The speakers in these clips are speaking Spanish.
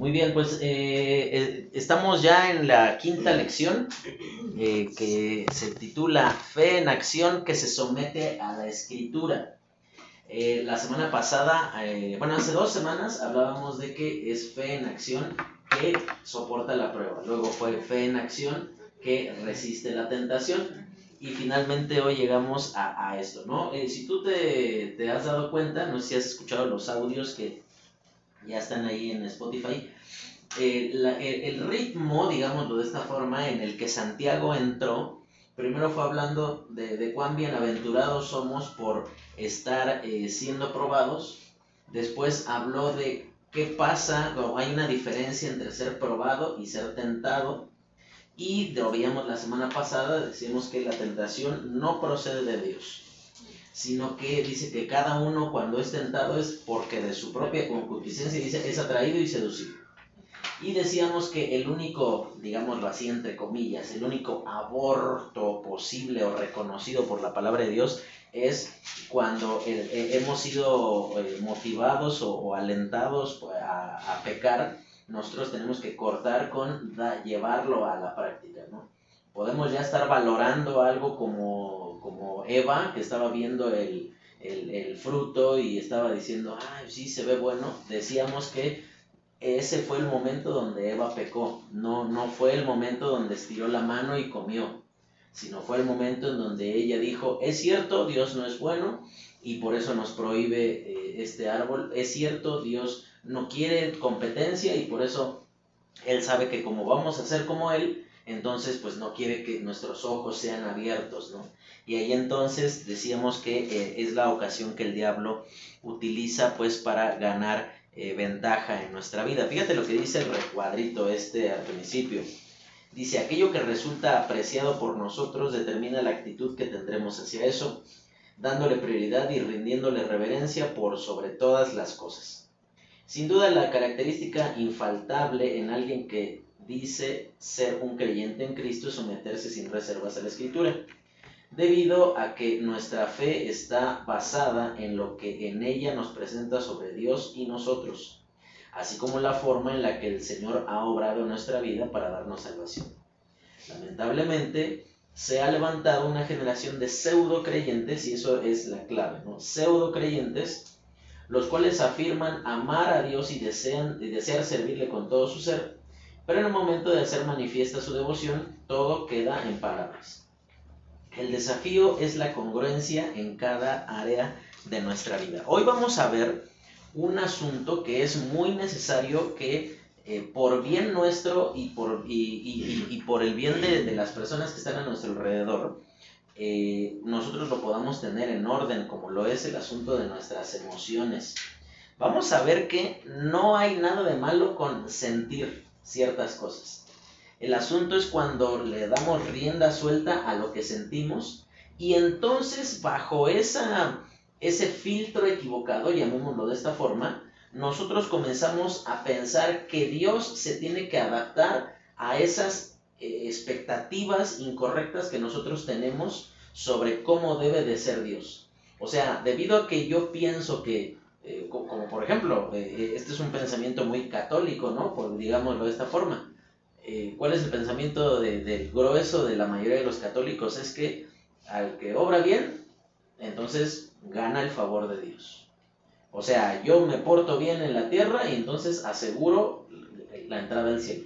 Muy bien, pues eh, eh, estamos ya en la quinta lección eh, que se titula Fe en acción que se somete a la escritura. la semana pasada, bueno, hace dos semanas hablábamos de que es fe en acción que soporta la prueba. Luego fue fe en acción que resiste la tentación. Y finalmente hoy llegamos a, esto, ¿no? si tú te, te has dado cuenta, no sé si has escuchado los audios que ya están ahí en Spotify. Eh, el, ritmo, digámoslo de esta forma, en el que Santiago entró, primero fue hablando de, de cuán bienaventurados somos por estar eh, siendo probados, después habló de qué pasa, o hay una diferencia entre ser probado y ser tentado, y lo veíamos la semana pasada, decimos que la tentación no procede de Dios sino que dice que cada uno cuando es tentado es porque de su propia concupiscencia dice es atraído y seducido. Y decíamos que el único, digámoslo así entre comillas, el único aborto posible o reconocido por la palabra de Dios es cuando eh, hemos sido eh, motivados o, alentados pues, a, pecar, nosotros tenemos que cortar con llevarlo a la práctica, ¿no? Podemos ya estar valorando algo como como Eva, que estaba viendo el, fruto y estaba diciendo, ay, sí, se ve bueno, decíamos que ese fue el momento donde Eva pecó, no, no fue el momento donde estiró la mano y comió, sino fue el momento en donde ella dijo, es cierto, Dios no es bueno y por eso nos prohíbe eh, este árbol, es cierto, Dios no quiere competencia y por eso Él sabe que como vamos a ser como Él, entonces pues no quiere que nuestros ojos sean abiertos, ¿no? Y ahí entonces decíamos que eh, es la ocasión que el diablo utiliza pues para ganar eh, ventaja en nuestra vida. Fíjate lo que dice el recuadrito este al principio. Dice, aquello que resulta apreciado por nosotros determina la actitud que tendremos hacia eso, dándole prioridad y rindiéndole reverencia por sobre todas las cosas. Sin duda la característica infaltable en alguien que dice ser un creyente en Cristo es someterse sin reservas a la escritura debido a que nuestra fe está basada en lo que en ella nos presenta sobre Dios y nosotros, así como la forma en la que el Señor ha obrado nuestra vida para darnos salvación. Lamentablemente, se ha levantado una generación de pseudo creyentes, y eso es la clave, ¿no? Pseudo creyentes, los cuales afirman amar a Dios y, desean, y desear servirle con todo su ser, pero en el momento de hacer manifiesta su devoción, todo queda en palabras. El desafío es la congruencia en cada área de nuestra vida. Hoy vamos a ver un asunto que es muy necesario que eh, por bien nuestro y por, y, por el bien de, las personas que están a nuestro alrededor, eh, nosotros lo podamos tener en orden, como lo es el asunto de nuestras emociones. Vamos a ver que no hay nada de malo con sentir ciertas cosas. El asunto es cuando le damos rienda suelta a lo que sentimos y entonces bajo esa, ese filtro equivocado, llamémoslo de esta forma, nosotros comenzamos a pensar que Dios se tiene que adaptar a esas eh, expectativas incorrectas que nosotros tenemos sobre cómo debe de ser Dios. O sea, debido a que yo pienso que, eh, como por ejemplo, eh, este es un pensamiento muy católico, ¿no? Por, digámoslo de esta forma. Eh, ¿cuál es el pensamiento del grueso de la mayoría de los católicos? Es que al que obra bien, entonces gana el favor de Dios. O sea, yo me porto bien en la tierra y entonces aseguro la entrada al cielo.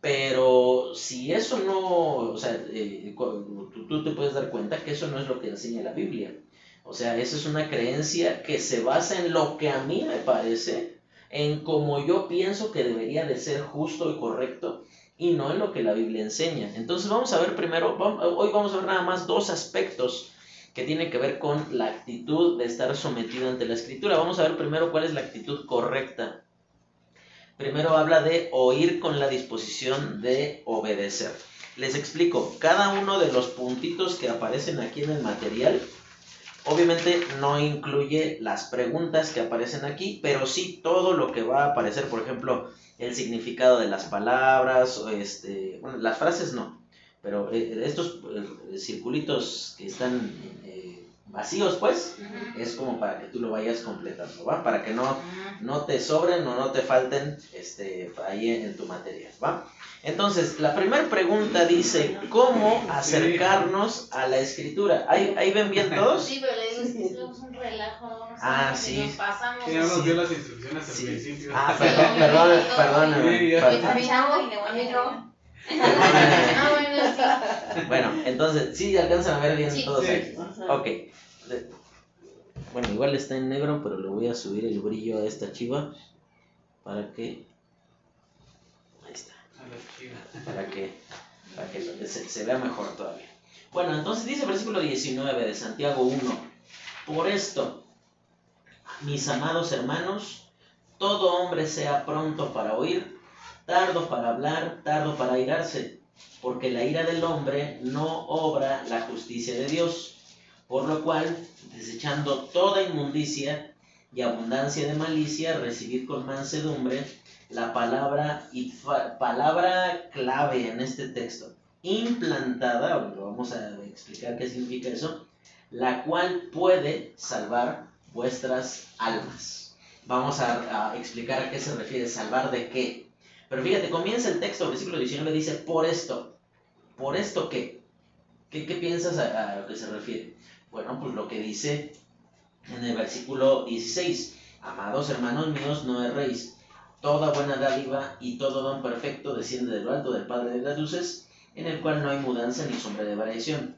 Pero si eso no, o sea, eh, tú, te puedes dar cuenta que eso no es lo que enseña la Biblia. O sea, esa es una creencia que se basa en lo que a mí me parece en cómo yo pienso que debería de ser justo y correcto y no en lo que la Biblia enseña. Entonces vamos a ver primero, hoy vamos a ver nada más dos aspectos que tienen que ver con la actitud de estar sometido ante la escritura. Vamos a ver primero cuál es la actitud correcta. Primero habla de oír con la disposición de obedecer. Les explico, cada uno de los puntitos que aparecen aquí en el material Obviamente no incluye las preguntas que aparecen aquí, pero sí todo lo que va a aparecer, por ejemplo, el significado de las palabras, este, bueno, las frases no, pero eh, estos eh, circulitos que están eh, vacíos, pues, es como para que tú lo vayas completando, ¿va? Para que no, no te sobren o no te falten este, ahí en, tu materia, ¿va? Entonces, la primera pregunta dice, ¿cómo acercarnos a la escritura? ¿Ahí, ahí ven bien todos? Sí, pero le digo, es que es un relajo. ah, sí. Nos pasamos. Sí, ya nos dio las instrucciones al principio. Ah, perdón, perdón, perdón. Ah, bueno, sí. Bueno, entonces, sí alcanzan a ver bien Sí. todos Sí. aquí. Ok. Bueno, igual está en negro, pero le voy a subir el brillo a esta chiva para que. Ahí está. A la chiva. Para que, para que se, se vea mejor todavía. Bueno, entonces dice versículo 19 de Santiago 1. Por esto, mis amados hermanos, todo hombre sea pronto para oír, tardo para hablar, tardo para airarse, porque la ira del hombre no obra la justicia de Dios. Por lo cual, desechando toda inmundicia y abundancia de malicia, recibid con mansedumbre la palabra palabra clave en este texto, implantada, vamos a explicar qué significa eso, la cual puede salvar vuestras almas. Vamos a, a explicar a qué se refiere, salvar de qué. Pero fíjate, comienza el texto, versículo 19 dice, por esto. ¿Por esto qué? ¿Qué, qué piensas a, a lo que se refiere? Bueno, pues lo que dice en el versículo 16, amados hermanos míos, no erréis. Toda buena dádiva y todo don perfecto desciende de lo alto del Padre de las luces, en el cual no hay mudanza ni sombra de variación.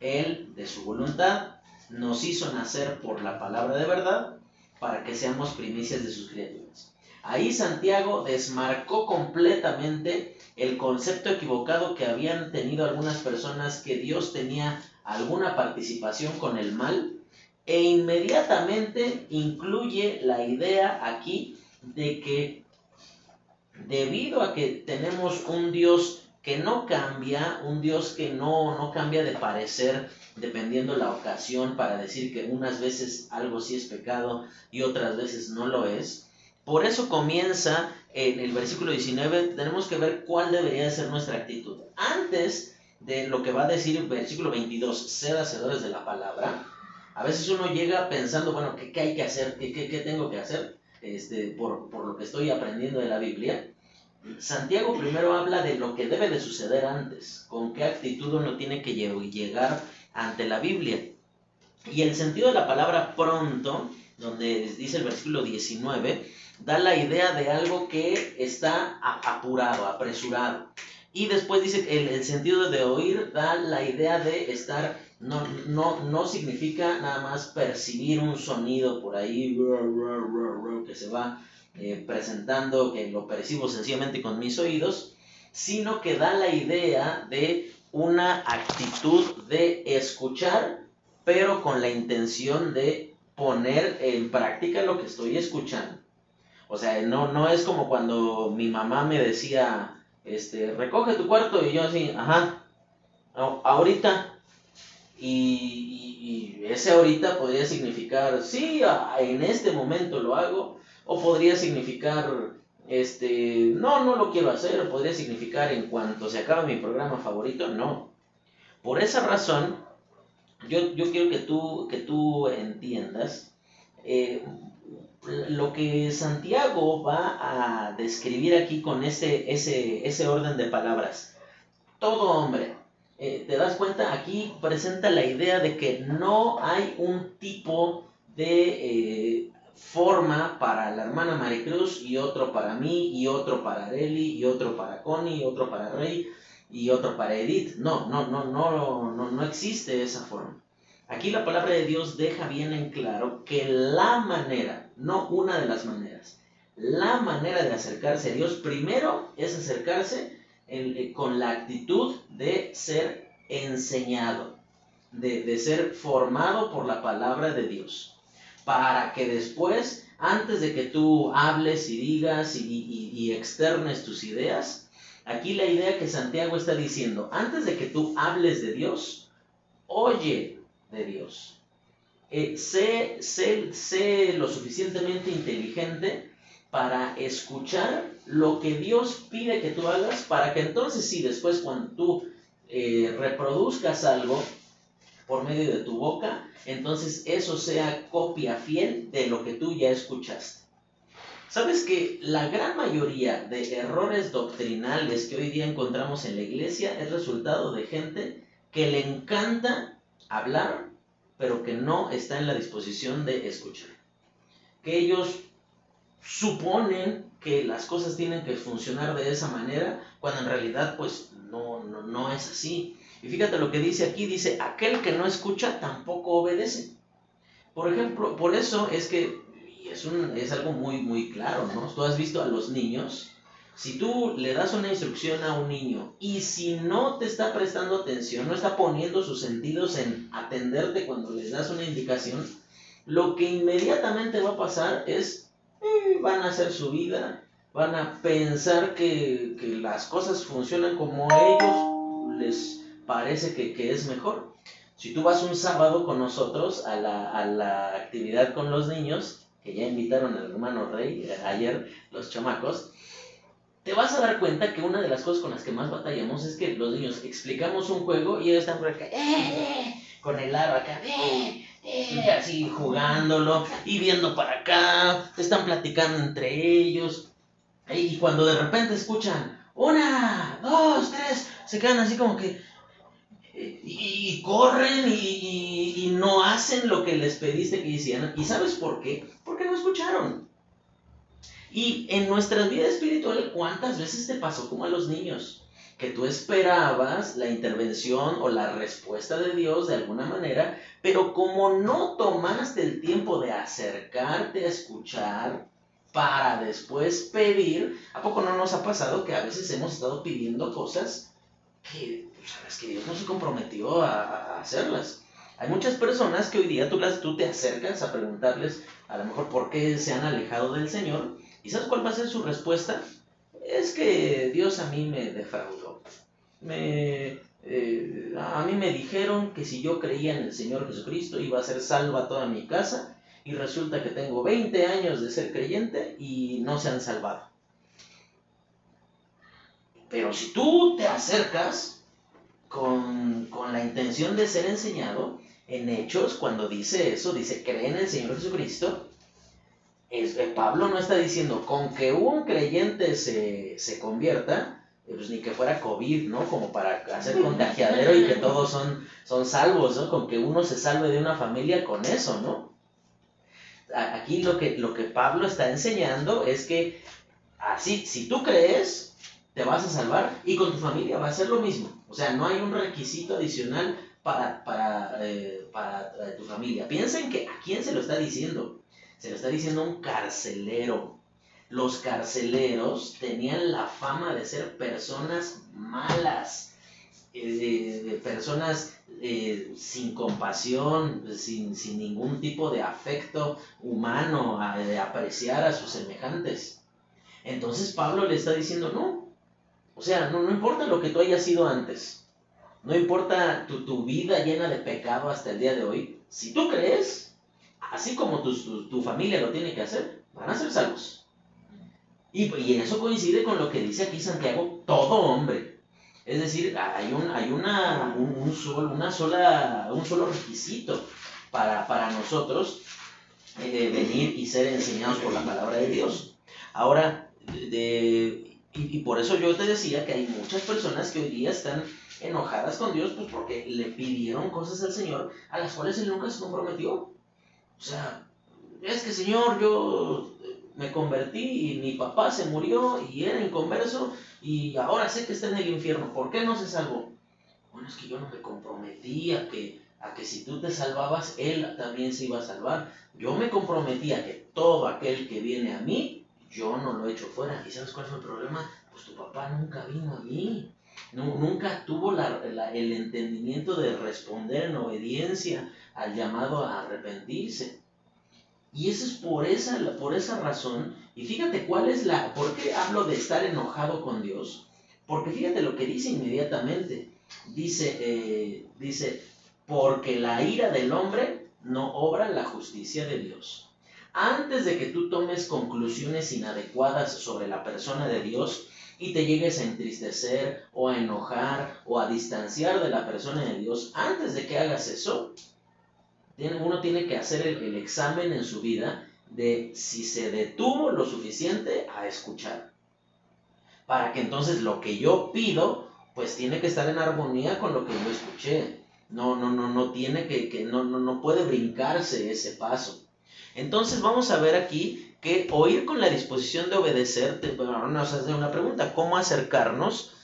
Él, de su voluntad, nos hizo nacer por la palabra de verdad, para que seamos primicias de sus criaturas. Ahí Santiago desmarcó completamente el concepto equivocado que habían tenido algunas personas que Dios tenía alguna participación con el mal e inmediatamente incluye la idea aquí de que debido a que tenemos un Dios que no cambia, un Dios que no, no cambia de parecer dependiendo la ocasión para decir que unas veces algo sí es pecado y otras veces no lo es. Por eso comienza en el versículo 19, tenemos que ver cuál debería ser nuestra actitud. Antes de lo que va a decir el versículo 22, sed hacedores de la palabra, a veces uno llega pensando, bueno, ¿qué, qué hay que hacer? ¿Qué, qué, qué tengo que hacer este, por, por lo que estoy aprendiendo de la Biblia? Santiago primero habla de lo que debe de suceder antes, con qué actitud uno tiene que lle- llegar ante la Biblia. Y el sentido de la palabra pronto, donde dice el versículo 19, da la idea de algo que está apurado, apresurado. Y después dice que el, el sentido de oír da la idea de estar, no, no, no significa nada más percibir un sonido por ahí que se va eh, presentando, que lo percibo sencillamente con mis oídos, sino que da la idea de una actitud de escuchar, pero con la intención de poner en práctica lo que estoy escuchando. O sea, no, no es como cuando mi mamá me decía, este, recoge tu cuarto y yo así, ajá, ahorita. Y, y- y ese ahorita podría significar, sí, en este momento lo hago, o podría significar, este, no, no lo quiero hacer, podría significar en cuanto se acabe mi programa favorito, no. Por esa razón, yo, yo quiero que tú, que tú entiendas eh, lo que Santiago va a describir aquí con ese, ese, ese orden de palabras. Todo hombre, eh, te das cuenta, aquí presenta la idea de que no hay un tipo de eh, forma para la hermana Maricruz y otro para mí y otro para Areli y otro para Connie y otro para Rey y otro para Edith. No, no, no, no, no, no existe esa forma. Aquí la palabra de Dios deja bien en claro que la manera, no una de las maneras, la manera de acercarse a Dios primero es acercarse eh, con la actitud de ser enseñado, de, de ser formado por la palabra de Dios, para que después, antes de que tú hables y digas y, y- y externes tus ideas, aquí la idea que Santiago está diciendo, antes de que tú hables de Dios, oye de Dios. Eh, sé, sé- sé lo suficientemente inteligente para escuchar lo que Dios pide que tú hagas, para que entonces sí, después cuando tú eh, reproduzcas algo, por medio de tu boca, entonces eso sea copia fiel de lo que tú ya escuchaste. ¿Sabes que la gran mayoría de errores doctrinales que hoy día encontramos en la iglesia es resultado de gente que le encanta hablar, pero que no está en la disposición de escuchar? Que ellos suponen que las cosas tienen que funcionar de esa manera, cuando en realidad pues no, no, no es así. Y fíjate lo que dice aquí, dice, aquel que no escucha tampoco obedece. Por ejemplo, por eso es que es, un, es algo muy, muy claro, ¿no? Tú has visto a los niños, si tú le das una instrucción a un niño y si no te está prestando atención, no está poniendo sus sentidos en atenderte cuando les das una indicación, lo que inmediatamente va a pasar es, eh, van a hacer su vida, van a pensar que, que, las cosas funcionan como ellos les parece que, que es mejor. Si tú vas un sábado con nosotros a la, a la actividad con los niños, que ya invitaron al hermano Rey eh, ayer, los chamacos, te vas a dar cuenta que una de las cosas con las que más batallamos es que los niños explicamos un juego y ellos están por acá, eh, eh", con el aro acá, así jugándolo y viendo para acá, están platicando entre ellos. Y cuando de repente escuchan, una, dos, tres, se quedan así como que, y, corren y, no hacen lo que les pediste que hicieran. ¿Y sabes por qué? Porque no escucharon. Y en nuestra vida espiritual, ¿cuántas veces te pasó como a los niños? Que tú esperabas la intervención o la respuesta de Dios de alguna manera, pero como no tomaste el tiempo de acercarte a escuchar para después pedir, ¿a poco no nos ha pasado que a veces hemos estado pidiendo cosas que sabes que Dios no se comprometió a, hacerlas. Hay muchas personas que hoy día tú, las, tú te acercas a preguntarles a lo mejor por qué se han alejado del Señor. ¿Y sabes cuál va a ser su respuesta? Es que Dios a mí me defraudó. Me, eh, a mí me dijeron que si yo creía en el Señor Jesucristo iba a ser salva toda mi casa y resulta que tengo 20 años de ser creyente y no se han salvado. Pero si tú te acercas con, la intención de ser enseñado, en Hechos, cuando dice eso, dice, cree en el Señor Jesucristo, es, eh, Pablo no está diciendo, con que un creyente se, convierta, eh, pues ni que fuera COVID, ¿no? Como para hacer contagiadero y que todos son, son salvos, ¿no? Con que uno se salve de una familia con eso, ¿no? Aquí lo que, lo que Pablo está enseñando es que así, si tú crees, te vas a salvar y con tu familia va a ser lo mismo. O sea, no hay un requisito adicional para, para, eh, para eh, tu familia. Piensen que a quién se lo está diciendo. Se lo está diciendo a un carcelero. Los carceleros tenían la fama de ser personas malas, eh, de, personas sin compasión, sin, sin, ningún tipo de afecto humano, de apreciar a sus semejantes. Entonces Pablo le está diciendo, no, o sea, no, importa lo que tú hayas sido antes, no importa tu, vida llena de pecado hasta el día de hoy, si tú crees, así como tu, familia lo tiene que hacer, van a ser salvos. Y, y, eso coincide con lo que dice aquí Santiago, todo hombre. Es decir, hay un, hay una, un, una sola, un solo requisito para, para nosotros eh, venir y ser enseñados por la palabra de Dios. Ahora, de, y, por eso yo te decía que hay muchas personas que hoy día están enojadas con Dios pues porque le pidieron cosas al Señor a las cuales Él nunca se comprometió. O sea, es que Señor, yo me convertí y mi papá se murió y era inconverso y ahora sé que está en el infierno. ¿Por qué no se salvó? Bueno, es que yo no me comprometí a que, a que si tú te salvabas, Él también se iba a salvar. Yo me comprometí a que todo aquel que viene a mí yo no lo he hecho fuera. ¿Y sabes cuál fue el problema? Pues tu papá nunca vino a mí. nunca tuvo el entendimiento de responder en obediencia al llamado a arrepentirse. Y eso es por esa, por esa razón. Y fíjate cuál es la... ¿Por qué hablo de estar enojado con Dios? Porque fíjate lo que dice inmediatamente. Dice, eh, dice, porque la ira del hombre no obra la justicia de Dios antes de que tú tomes conclusiones inadecuadas sobre la persona de Dios, y te llegues a entristecer o a enojar o a distanciar de la persona de Dios, antes de que hagas eso, uno tiene que hacer el, examen en su vida de si se detuvo lo suficiente a escuchar. Para que entonces lo que yo pido, pues tiene que estar en armonía con lo que yo escuché. No, no, no, no tiene que, que no, no, no puede brincarse ese paso. Entonces vamos a ver aquí que oír con la disposición de obedecer, te, bueno, nos hace una pregunta, ¿cómo acercarnos?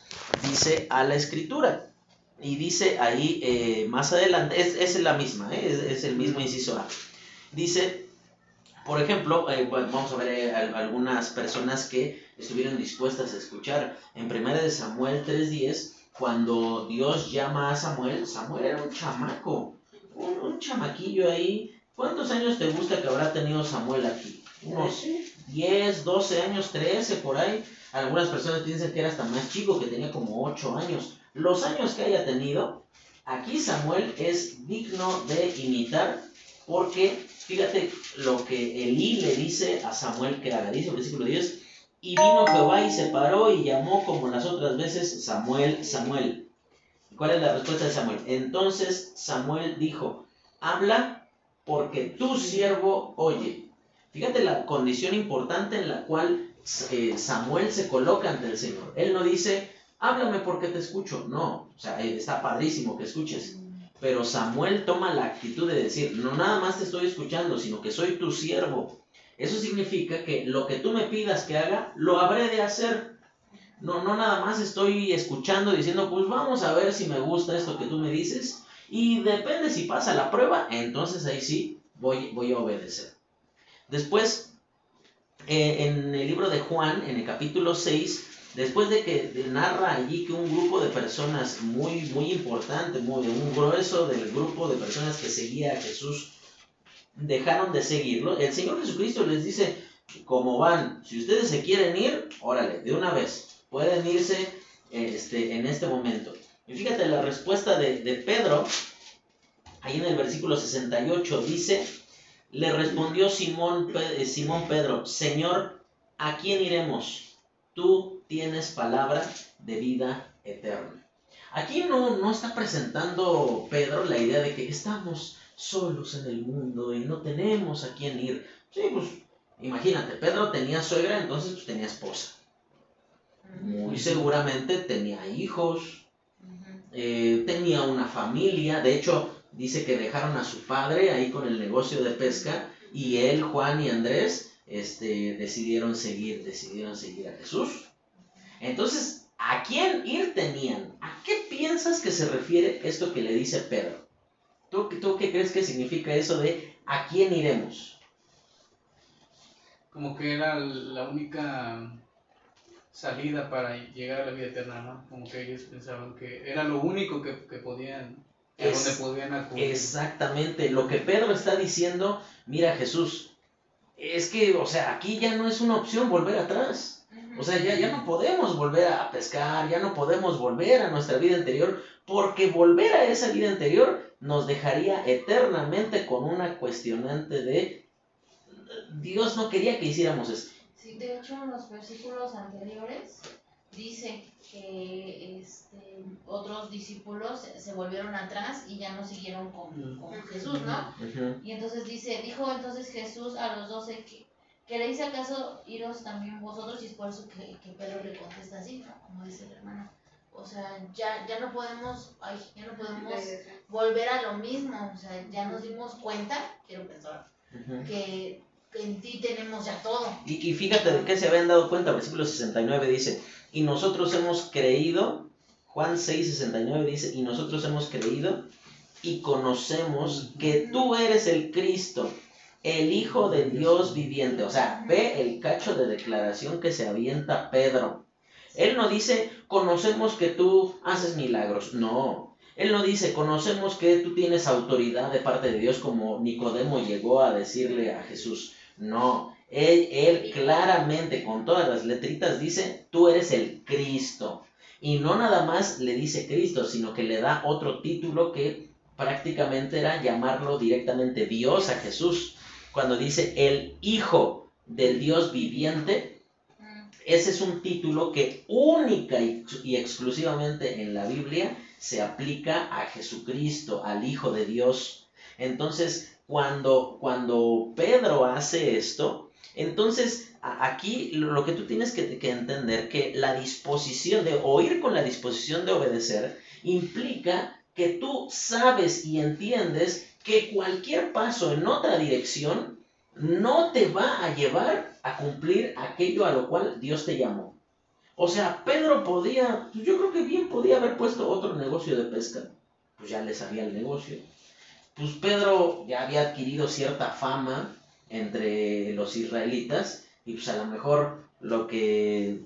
Dice a la escritura. Y dice ahí eh, más adelante, es, es la misma, ¿eh? es, es, el mismo inciso A. Dice, por ejemplo, eh, vamos a ver eh, algunas personas que estuvieron dispuestas a escuchar. En 1 Samuel 3.10, cuando Dios llama a Samuel, Samuel era un chamaco, un, un chamaquillo ahí. ¿Cuántos años te gusta que habrá tenido Samuel aquí? Unos 10, 12 años, 13 por ahí. Algunas personas piensan que era hasta más chico, que tenía como 8 años. Los años que haya tenido, aquí Samuel es digno de imitar porque fíjate lo que Elí le dice a Samuel que haga. Dice el versículo 10, y vino Jehová y se paró y llamó como las otras veces Samuel, Samuel. ¿Cuál es la respuesta de Samuel? Entonces Samuel dijo, habla porque tu siervo oye. Fíjate la condición importante en la cual eh, Samuel se coloca ante el Señor. Él no dice, háblame porque te escucho. No, o sea, está padrísimo que escuches. Pero Samuel toma la actitud de decir, no nada más te estoy escuchando, sino que soy tu siervo. Eso significa que lo que tú me pidas que haga, lo habré de hacer. No, no nada más estoy escuchando diciendo, pues vamos a ver si me gusta esto que tú me dices. Y depende si pasa la prueba, entonces ahí sí voy, voy a obedecer. Después, eh, en el libro de Juan, en el capítulo 6, después de que narra allí que un grupo de personas muy, muy importante, muy, un grueso del grupo de personas que seguía a Jesús, dejaron de seguirlo, el Señor Jesucristo les dice, ¿cómo van? Si ustedes se quieren ir, órale, de una vez, pueden irse este, en este momento. Y fíjate la respuesta de, de Pedro, ahí en el versículo 68, dice, le respondió Simón, Simón Pedro, Señor, ¿a quién iremos? Tú tienes palabra de vida eterna. Aquí no, no está presentando Pedro la idea de que estamos solos en el mundo y no tenemos a quién ir. Sí, pues imagínate, Pedro tenía suegra, entonces pues, tenía esposa. Muy seguramente tenía hijos, eh, tenía una familia, de hecho dice que dejaron a su padre ahí con el negocio de pesca y él, Juan y Andrés este, decidieron seguir, decidieron seguir a Jesús. Entonces, ¿a quién ir tenían? ¿A qué piensas que se refiere esto que le dice Pedro? ¿Tú, ¿Tú qué crees que significa eso de a quién iremos? Como que era la única salida para llegar a la vida eterna, ¿no? Como que ellos pensaban que era lo único que, que podían, a Es- donde podían acudir. Exactamente, lo que Pedro está diciendo, mira Jesús, es que, o sea, aquí ya no es una opción volver atrás. O sea, ya, ya no podemos volver a pescar, ya no podemos volver a nuestra vida anterior, porque volver a esa vida anterior nos dejaría eternamente con una cuestionante de Dios no quería que hiciéramos esto. Sí, de hecho, en los versículos anteriores dice que este, otros discípulos se, volvieron atrás y ya no siguieron con, con Jesús, ¿no? Y entonces dice, dijo entonces Jesús a los doce que ¿queréis acaso iros también vosotros? Y es por eso que, que Pedro le contesta así, ¿no? Como dice el hermano. O sea, ya, ya no podemos, ay, ya no podemos volver a lo mismo. O sea, ya nos dimos cuenta, quiero pensar, que en ti tenemos ya todo. Y, y fíjate de qué se habían dado cuenta, versículo 69 dice, y nosotros hemos creído, Juan 6, 69 dice, y nosotros hemos creído y conocemos que tú eres el Cristo, el Hijo de Dios viviente. O sea, ve el cacho de declaración que se avienta Pedro. Él no dice, conocemos que tú haces milagros. No. Él no dice, conocemos que tú tienes autoridad de parte de Dios como Nicodemo llegó a decirle a Jesús. No. Él, él claramente, con todas las letritas, dice, tú eres el Cristo. Y no nada más le dice Cristo, sino que le da otro título que prácticamente era llamarlo directamente Dios a Jesús. Cuando dice el Hijo del Dios viviente, ese es un título que única y exclusivamente en la Biblia se aplica a Jesucristo, al Hijo de Dios. Entonces, cuando, cuando Pedro hace esto, entonces aquí lo que tú tienes que, que entender que la disposición de oír con la disposición de obedecer implica que tú sabes y entiendes que cualquier paso en otra dirección no te va a llevar a cumplir aquello a lo cual Dios te llamó. O sea, Pedro podía, yo creo que bien podía haber puesto otro negocio de pesca. Pues ya le sabía el negocio. Pues Pedro ya había adquirido cierta fama entre los israelitas y pues a lo mejor lo que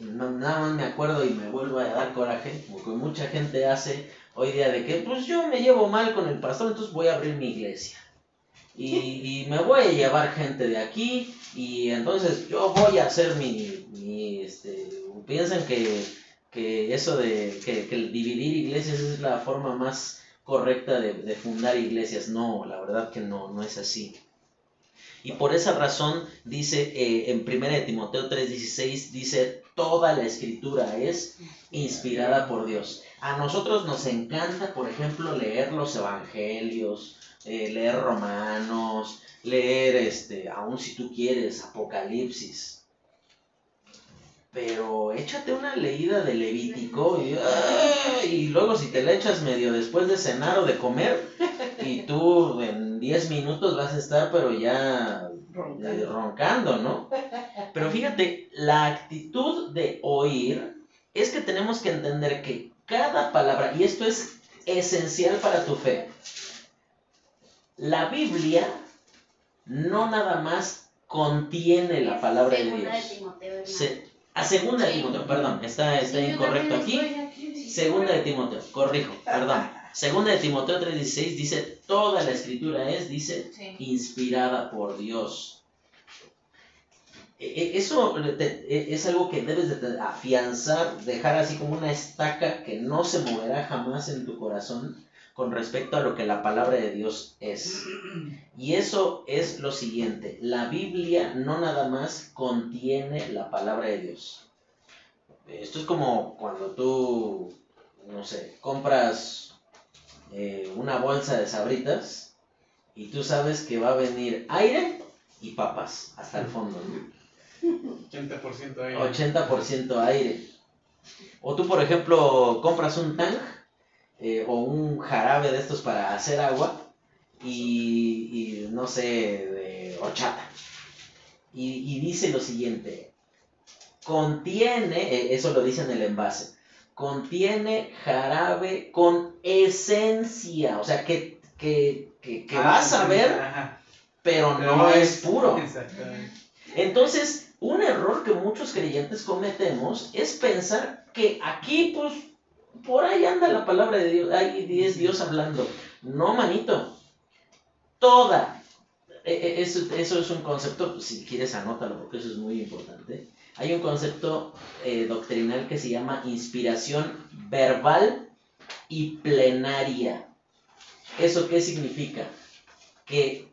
nada más me acuerdo y me vuelvo a dar coraje, porque mucha gente hace hoy día de que pues yo me llevo mal con el pastor, entonces voy a abrir mi iglesia. Y, me voy a llevar gente de aquí y entonces yo voy a hacer mi, mi este, piensan que, que eso de que, que, dividir iglesias es la forma más correcta de, fundar iglesias. No, la verdad que no, no es así. Y por esa razón dice eh, en 1 Timoteo 3:16, dice, toda la escritura es inspirada por Dios. A nosotros nos encanta, por ejemplo, leer los evangelios, eh, leer romanos, leer, este, aún si tú quieres, Apocalipsis pero échate una leída de Levítico y, luego si te la echas medio después de cenar o de comer y tú en 10 minutos vas a estar pero ya roncando. roncando, ¿no? Pero fíjate, la actitud de oír es que tenemos que entender que cada palabra, y esto es esencial para tu fe, la Biblia no nada más contiene la palabra de Dios. A segunda de Timoteo, perdón, está, está incorrecto aquí. Segunda de Timoteo, corrijo, perdón. Segunda de Timoteo 3:16 dice, toda la escritura es, dice, inspirada por Dios. E, e, eso e, es algo que debes de afianzar, dejar así como una estaca que no se moverá jamás en tu corazón con respecto a lo que la palabra de Dios es. Y eso es lo siguiente, la Biblia no nada más contiene la palabra de Dios. Esto es como cuando tú, no sé, compras eh, una bolsa de sabritas y tú sabes que va a venir aire y papas hasta el fondo. 80% aire. 80% aire. O tú, por ejemplo, compras un tank eh, o un jarabe de estos para hacer agua y, no sé, de horchata. Y, dice lo siguiente, contiene, eh, eso lo dice en el envase, contiene jarabe con esencia, o sea, que, que, que, ah, vas a ver, pero, no es puro. Entonces, un error que muchos creyentes cometemos es pensar que aquí, pues, por ahí anda la palabra de Dios, ahí es Dios hablando. No, manito. Toda. E, e, eso, eso es un concepto, si quieres anótalo porque eso es muy importante. Hay un concepto eh, doctrinal que se llama inspiración verbal y plenaria. ¿Eso qué significa? Que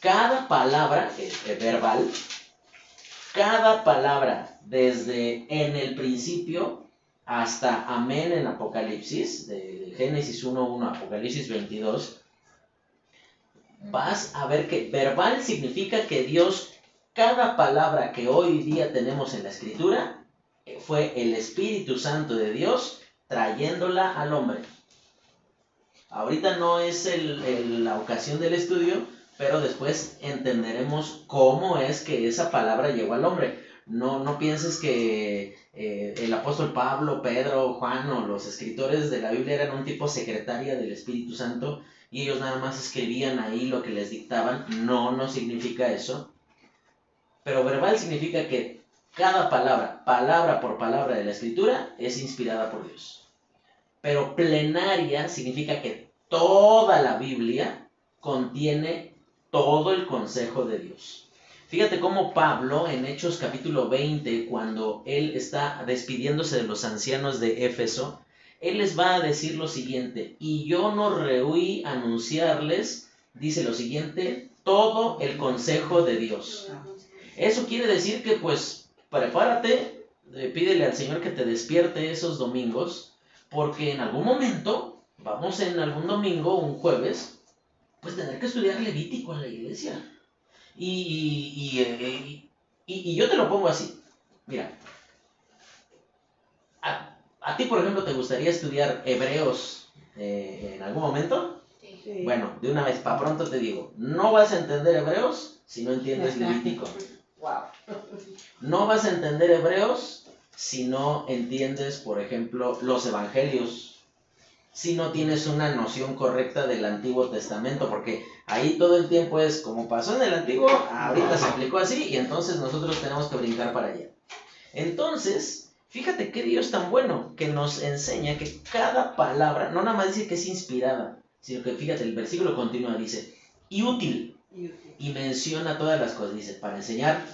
cada palabra eh, verbal, cada palabra desde en el principio hasta amén en Apocalipsis, de Génesis 1.1 Apocalipsis 22, vas a ver que verbal significa que Dios, cada palabra que hoy día tenemos en la escritura, fue el Espíritu Santo de Dios trayéndola al hombre. Ahorita no es la ocasión del estudio, pero después entenderemos cómo es que esa palabra llegó al hombre. No, no pienses que eh, el apóstol Pablo, Pedro, Juan o los escritores de la Biblia eran un tipo secretaria del Espíritu Santo y ellos nada más escribían ahí lo que les dictaban. No, no significa eso. Pero verbal significa que cada palabra, palabra por palabra de la escritura, es inspirada por Dios. Pero plenaria significa que toda la Biblia contiene todo el consejo de Dios. Fíjate cómo Pablo en Hechos capítulo 20, cuando él está despidiéndose de los ancianos de Éfeso, él les va a decir lo siguiente, y yo no rehuí anunciarles, dice lo siguiente, todo el consejo de Dios. Eso quiere decir que pues prepárate, eh, pídele al Señor que te despierte esos domingos, porque en algún momento, vamos en algún domingo, un jueves, pues tener que estudiar Levítico en la iglesia. Y, y, eh, y, yo te lo pongo así. Mira, a, a, ti, por ejemplo, ¿te gustaría estudiar Hebreos eh, en algún momento? Sí. Bueno, de una vez, para pronto te digo, no vas a entender Hebreos si no entiendes Levítico. No vas a entender Hebreos si no entiendes, por ejemplo, los Evangelios si no tienes una noción correcta del Antiguo Testamento, porque ahí todo el tiempo es como pasó en el Antiguo, ahorita se aplicó así y entonces nosotros tenemos que brincar para allá. Entonces, fíjate qué Dios tan bueno que nos enseña que cada palabra, no nada más dice que es inspirada, sino que fíjate, el versículo continúa, dice, y útil, y menciona todas las cosas, dice, para enseñar,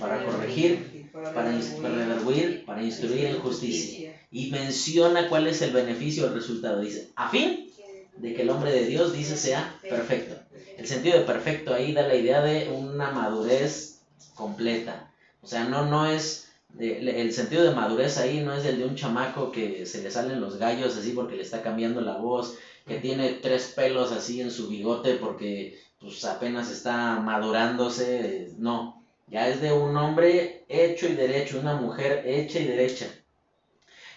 para corregir, para, redarguir, para instruir en justicia. Y menciona cuál es el beneficio o el resultado. Dice, a fin de que el hombre de Dios, dice, sea perfecto. El sentido de perfecto ahí da la idea de una madurez completa. O sea, no, no es, el sentido de madurez ahí no es el de un chamaco que se le salen los gallos así porque le está cambiando la voz, que tiene tres pelos así en su bigote porque pues apenas está madurándose. No, ya es de un hombre hecho y derecho, una mujer hecha y derecha.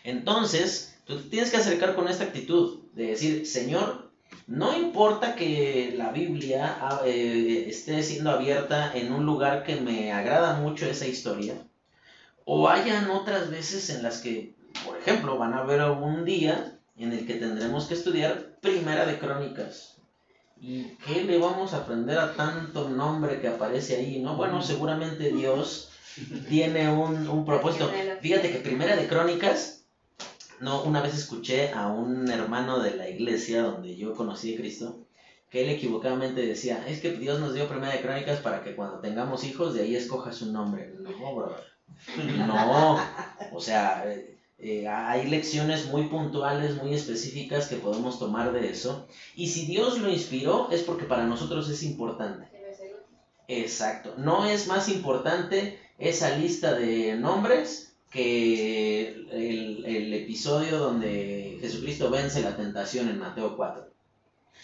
Entonces, tú tienes que acercar con esta actitud de decir, Señor, no importa que la Biblia ah, eh, esté siendo abierta en un lugar que me agrada mucho esa historia, o hayan otras veces en las que, por ejemplo, van a haber un día en el que tendremos que estudiar Primera de Crónicas. ¿Y qué le vamos a aprender a tanto nombre que aparece ahí? No, bueno, seguramente Dios tiene un, un propósito. Fíjate que Primera de Crónicas, no, una vez escuché a un hermano de la iglesia donde yo conocí a Cristo, que él equivocadamente decía, es que Dios nos dio Primera de Crónicas para que cuando tengamos hijos de ahí escojas un nombre. No, brother. No, o sea, eh, hay lecciones muy puntuales, muy específicas que podemos tomar de eso. Y si Dios lo inspiró, es porque para nosotros es importante. Exacto. No es más importante esa lista de nombres que el, el episodio donde Jesucristo vence la tentación en Mateo 4.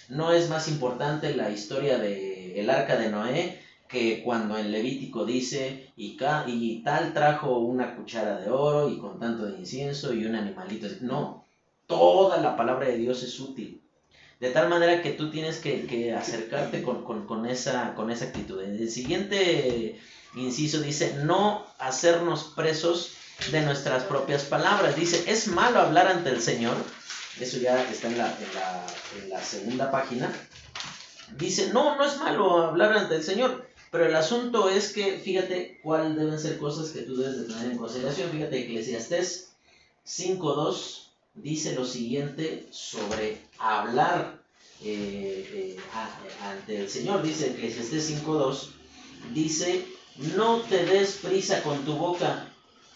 No es más importante la historia del el arca de Noé que cuando en Levítico dice, y, y tal trajo una cuchara de oro y con tanto de incienso y un animalito. No, toda la palabra de Dios es útil. De tal manera que tú tienes que, acercarte con, esa, con esa actitud. En el siguiente inciso dice, no hacernos presos de nuestras propias palabras. Dice, es malo hablar ante el Señor. Eso ya está en la, en la segunda página. Dice, no, no es malo hablar ante el Señor. Pero el asunto es que, fíjate cuáles deben ser cosas que tú debes de tener en consideración. Fíjate, Eclesiastés 5.2 dice lo siguiente sobre hablar eh, eh, ante el Señor. Dice Eclesiastés 5.2, dice, no te des prisa con tu boca,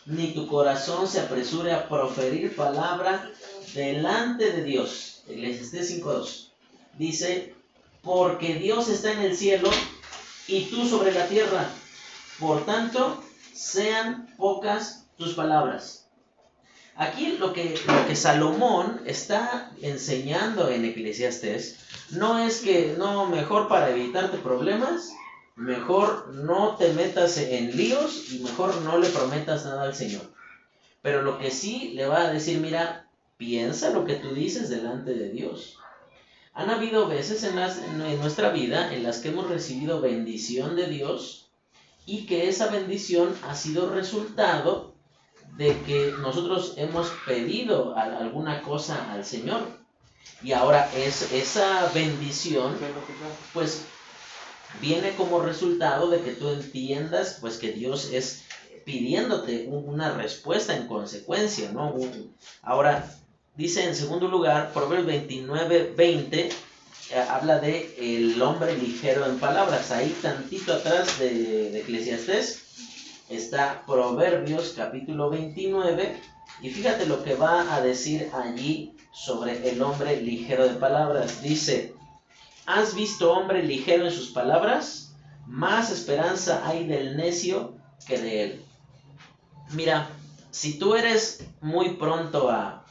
ni tu corazón se apresure a proferir palabra delante de Dios. Eclesiastés 5.2 dice, porque Dios está en el cielo y tú sobre la tierra. Por tanto, sean pocas tus palabras. Aquí lo que, lo que Salomón está enseñando en Eclesiastes no es que, no, mejor para evitarte problemas, mejor no te metas en líos y mejor no le prometas nada al Señor. Pero lo que sí le va a decir, mira, piensa lo que tú dices delante de Dios. Han habido veces en, en, nuestra vida en las que hemos recibido bendición de Dios y que esa bendición ha sido resultado de que nosotros hemos pedido alguna cosa al Señor. Y ahora es, esa bendición, pues, viene como resultado de que tú entiendas, pues, que Dios es pidiéndote una respuesta en consecuencia, ¿no? Ahora, Dice en segundo lugar, Proverbios 29, 20, eh, habla de el hombre ligero en palabras. Ahí tantito atrás de, de Eclesiastés está Proverbios capítulo 29 y fíjate lo que va a decir allí sobre el hombre ligero de palabras. Dice, ¿has visto hombre ligero en sus palabras? Más esperanza hay del necio que de él. Mira, si tú eres muy pronto a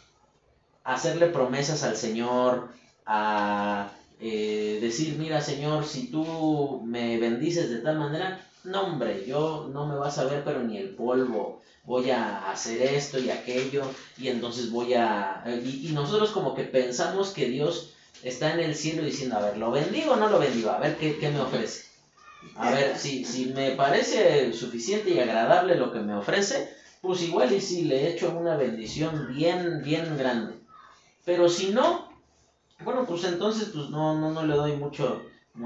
hacerle promesas al Señor, a eh, decir, mira Señor, si tú me bendices de tal manera, no hombre, yo no me vas a ver pero ni el polvo, voy a hacer esto y aquello y entonces voy a... Y, nosotros como que pensamos que Dios está en el cielo diciendo, a ver, ¿lo bendigo o no lo bendigo? A ver, ¿qué, qué me ofrece? A ver, si, si me parece suficiente y agradable lo que me ofrece, pues igual y si le echo una bendición bien, bien grande. Pero si no, bueno, pues entonces pues no, no, no le doy mucho,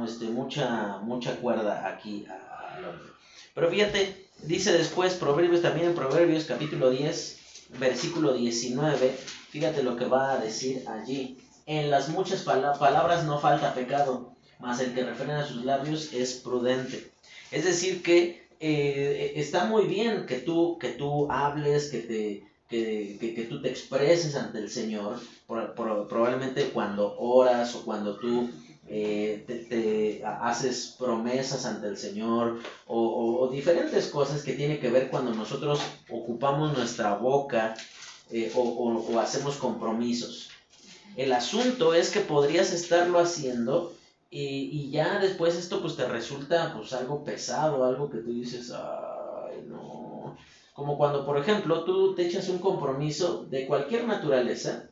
este, mucha, mucha cuerda aquí al hombre. Pero fíjate, dice después Proverbios también en Proverbios capítulo 10, versículo 19, fíjate lo que va a decir allí. En las muchas palabras no falta pecado, mas el que refrena sus labios es prudente. Es decir, que eh, está muy bien que tú, que tú hables, que, te, que, tú te expreses ante el Señor, probablemente cuando oras o cuando tú eh, te, haces promesas ante el Señor o, diferentes cosas que tienen que ver cuando nosotros ocupamos nuestra boca eh, o, o hacemos compromisos. El asunto es que podrías estarlo haciendo y, ya después esto pues te resulta pues algo pesado, algo que tú dices, ay no. Como cuando, por ejemplo, tú te echas un compromiso de cualquier naturaleza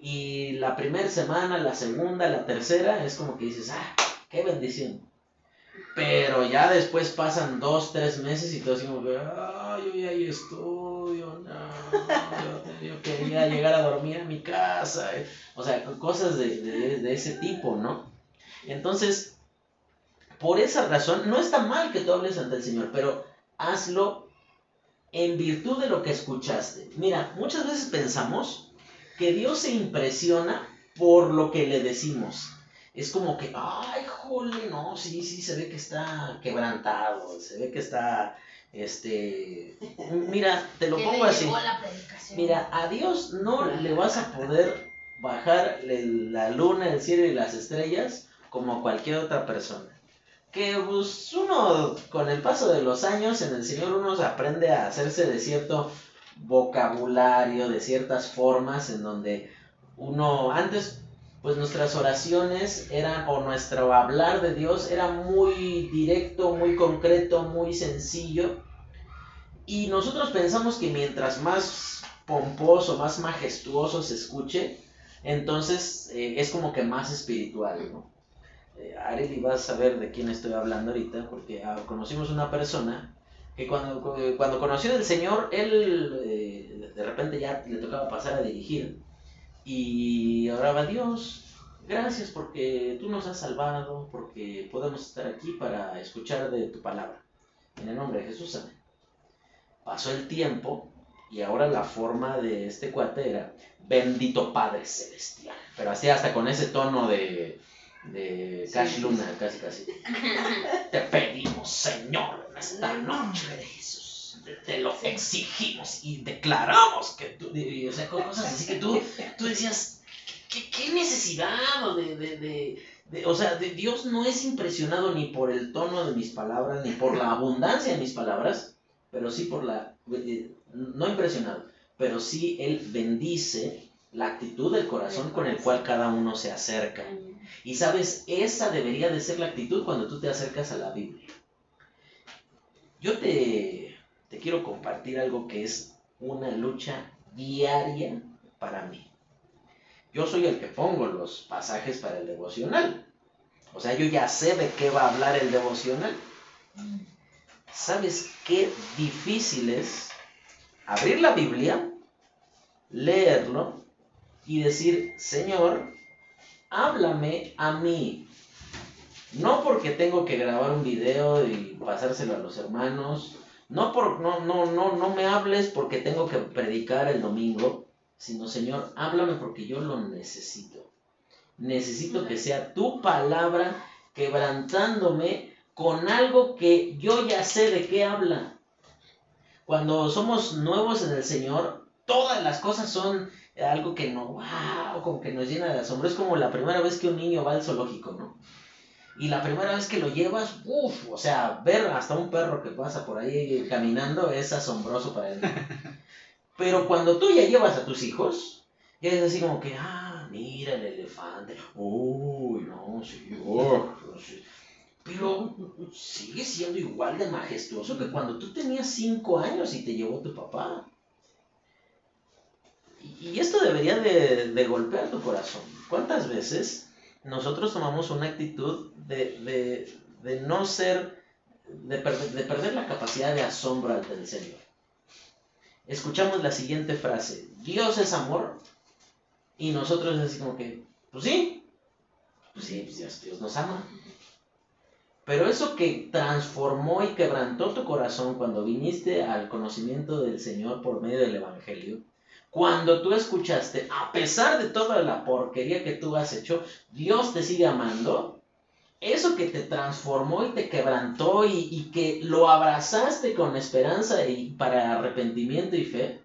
y la primera semana, la segunda, la tercera, es como que dices, ah, qué bendición. Pero ya después pasan dos, tres meses y tú así como estudio, no, yo, quería llegar a dormir a mi casa. O sea, cosas de, de ese tipo, ¿no? Entonces, por esa razón, no está mal que tú hables ante el Señor, pero hazlo en virtud de lo que escuchaste. Mira, muchas veces pensamos que Dios se impresiona por lo que le decimos. Es como que, ay, jole, no, sí, sí, se ve que está quebrantado, se ve que está, este, mira, te lo pongo así. Mira, a Dios no le vas a poder bajar la luna, el cielo y las estrellas como cualquier otra persona. Que pues, uno, con el paso de los años, en el Señor uno aprende a hacerse de cierto vocabulario, de ciertas formas en donde uno, antes, pues nuestras oraciones eran, o nuestro hablar de Dios era muy directo, muy concreto, muy sencillo. Y nosotros pensamos que mientras más pomposo, más majestuoso se escuche, entonces eh, es como que más espiritual, ¿no? eh, Areli vas a saber de quién estoy hablando ahorita, porque ah, conocimos una persona que cuando, cuando conoció del Señor, él eh, de repente ya le tocaba pasar a dirigir y oraba a Dios, gracias porque tú nos has salvado, porque podemos estar aquí para escuchar de tu palabra. En el nombre de Jesús, amén. Pasó el tiempo y ahora la forma de este cuate era bendito Padre Celestial, pero así hasta con ese tono de de Cash Luna, casi casi. Te pedimos, Señor, en esta noche de Jesús. Te lo exigimos y declaramos que tú, o sea, cosas así que tú, tú decías, ¿qué, qué necesidad? De, de, de, o sea, Dios no es impresionado ni por el tono de mis palabras, ni por la abundancia de mis palabras, pero sí por la, eh, no impresionado, pero sí Él bendice la actitud del corazón con el cual cada uno se acerca. Y sabes, esa debería de ser la actitud cuando tú te acercas a la Biblia. Yo te, te quiero compartir algo que es una lucha diaria para mí. Yo soy el que pongo los pasajes para el devocional. O sea, yo ya sé de qué va a hablar el devocional. ¿Sabes qué difícil es abrir la Biblia, leerlo y decir, Señor, háblame a mí. No porque tengo que grabar un video y pasárselo a los hermanos. No, por, no, no, no, no me hables porque tengo que predicar el domingo, sino Señor, háblame porque yo lo necesito. Necesito que sea tu palabra quebrantándome con algo que yo ya sé de qué habla. Cuando somos nuevos en el Señor, todas las cosas son algo que no, wow, como que nos llena de asombro. Es como la primera vez que un niño va al zoológico, ¿no? Y la primera vez que lo llevas, uff, o sea, ver hasta un perro que pasa por ahí caminando es asombroso para él. Pero cuando tú ya llevas a tus hijos, ya es así como que, ah, mira el elefante, uy, no, sí, oh, sí. Pero sigue siendo igual de majestuoso que cuando tú tenías cinco años y te llevó tu papá. Y esto debería de, golpear tu corazón. ¿Cuántas veces nosotros tomamos una actitud de, no ser, de, de perder la capacidad de asombro ante el Señor? Escuchamos la siguiente frase, Dios es amor, y nosotros así como que, pues sí, pues sí, pues Dios, Dios nos ama. Pero eso que transformó y quebrantó tu corazón cuando viniste al conocimiento del Señor por medio del Evangelio, cuando tú escuchaste, a pesar de toda la porquería que tú has hecho, Dios te sigue amando, eso que te transformó y te quebrantó y, que lo abrazaste con esperanza y para arrepentimiento y fe,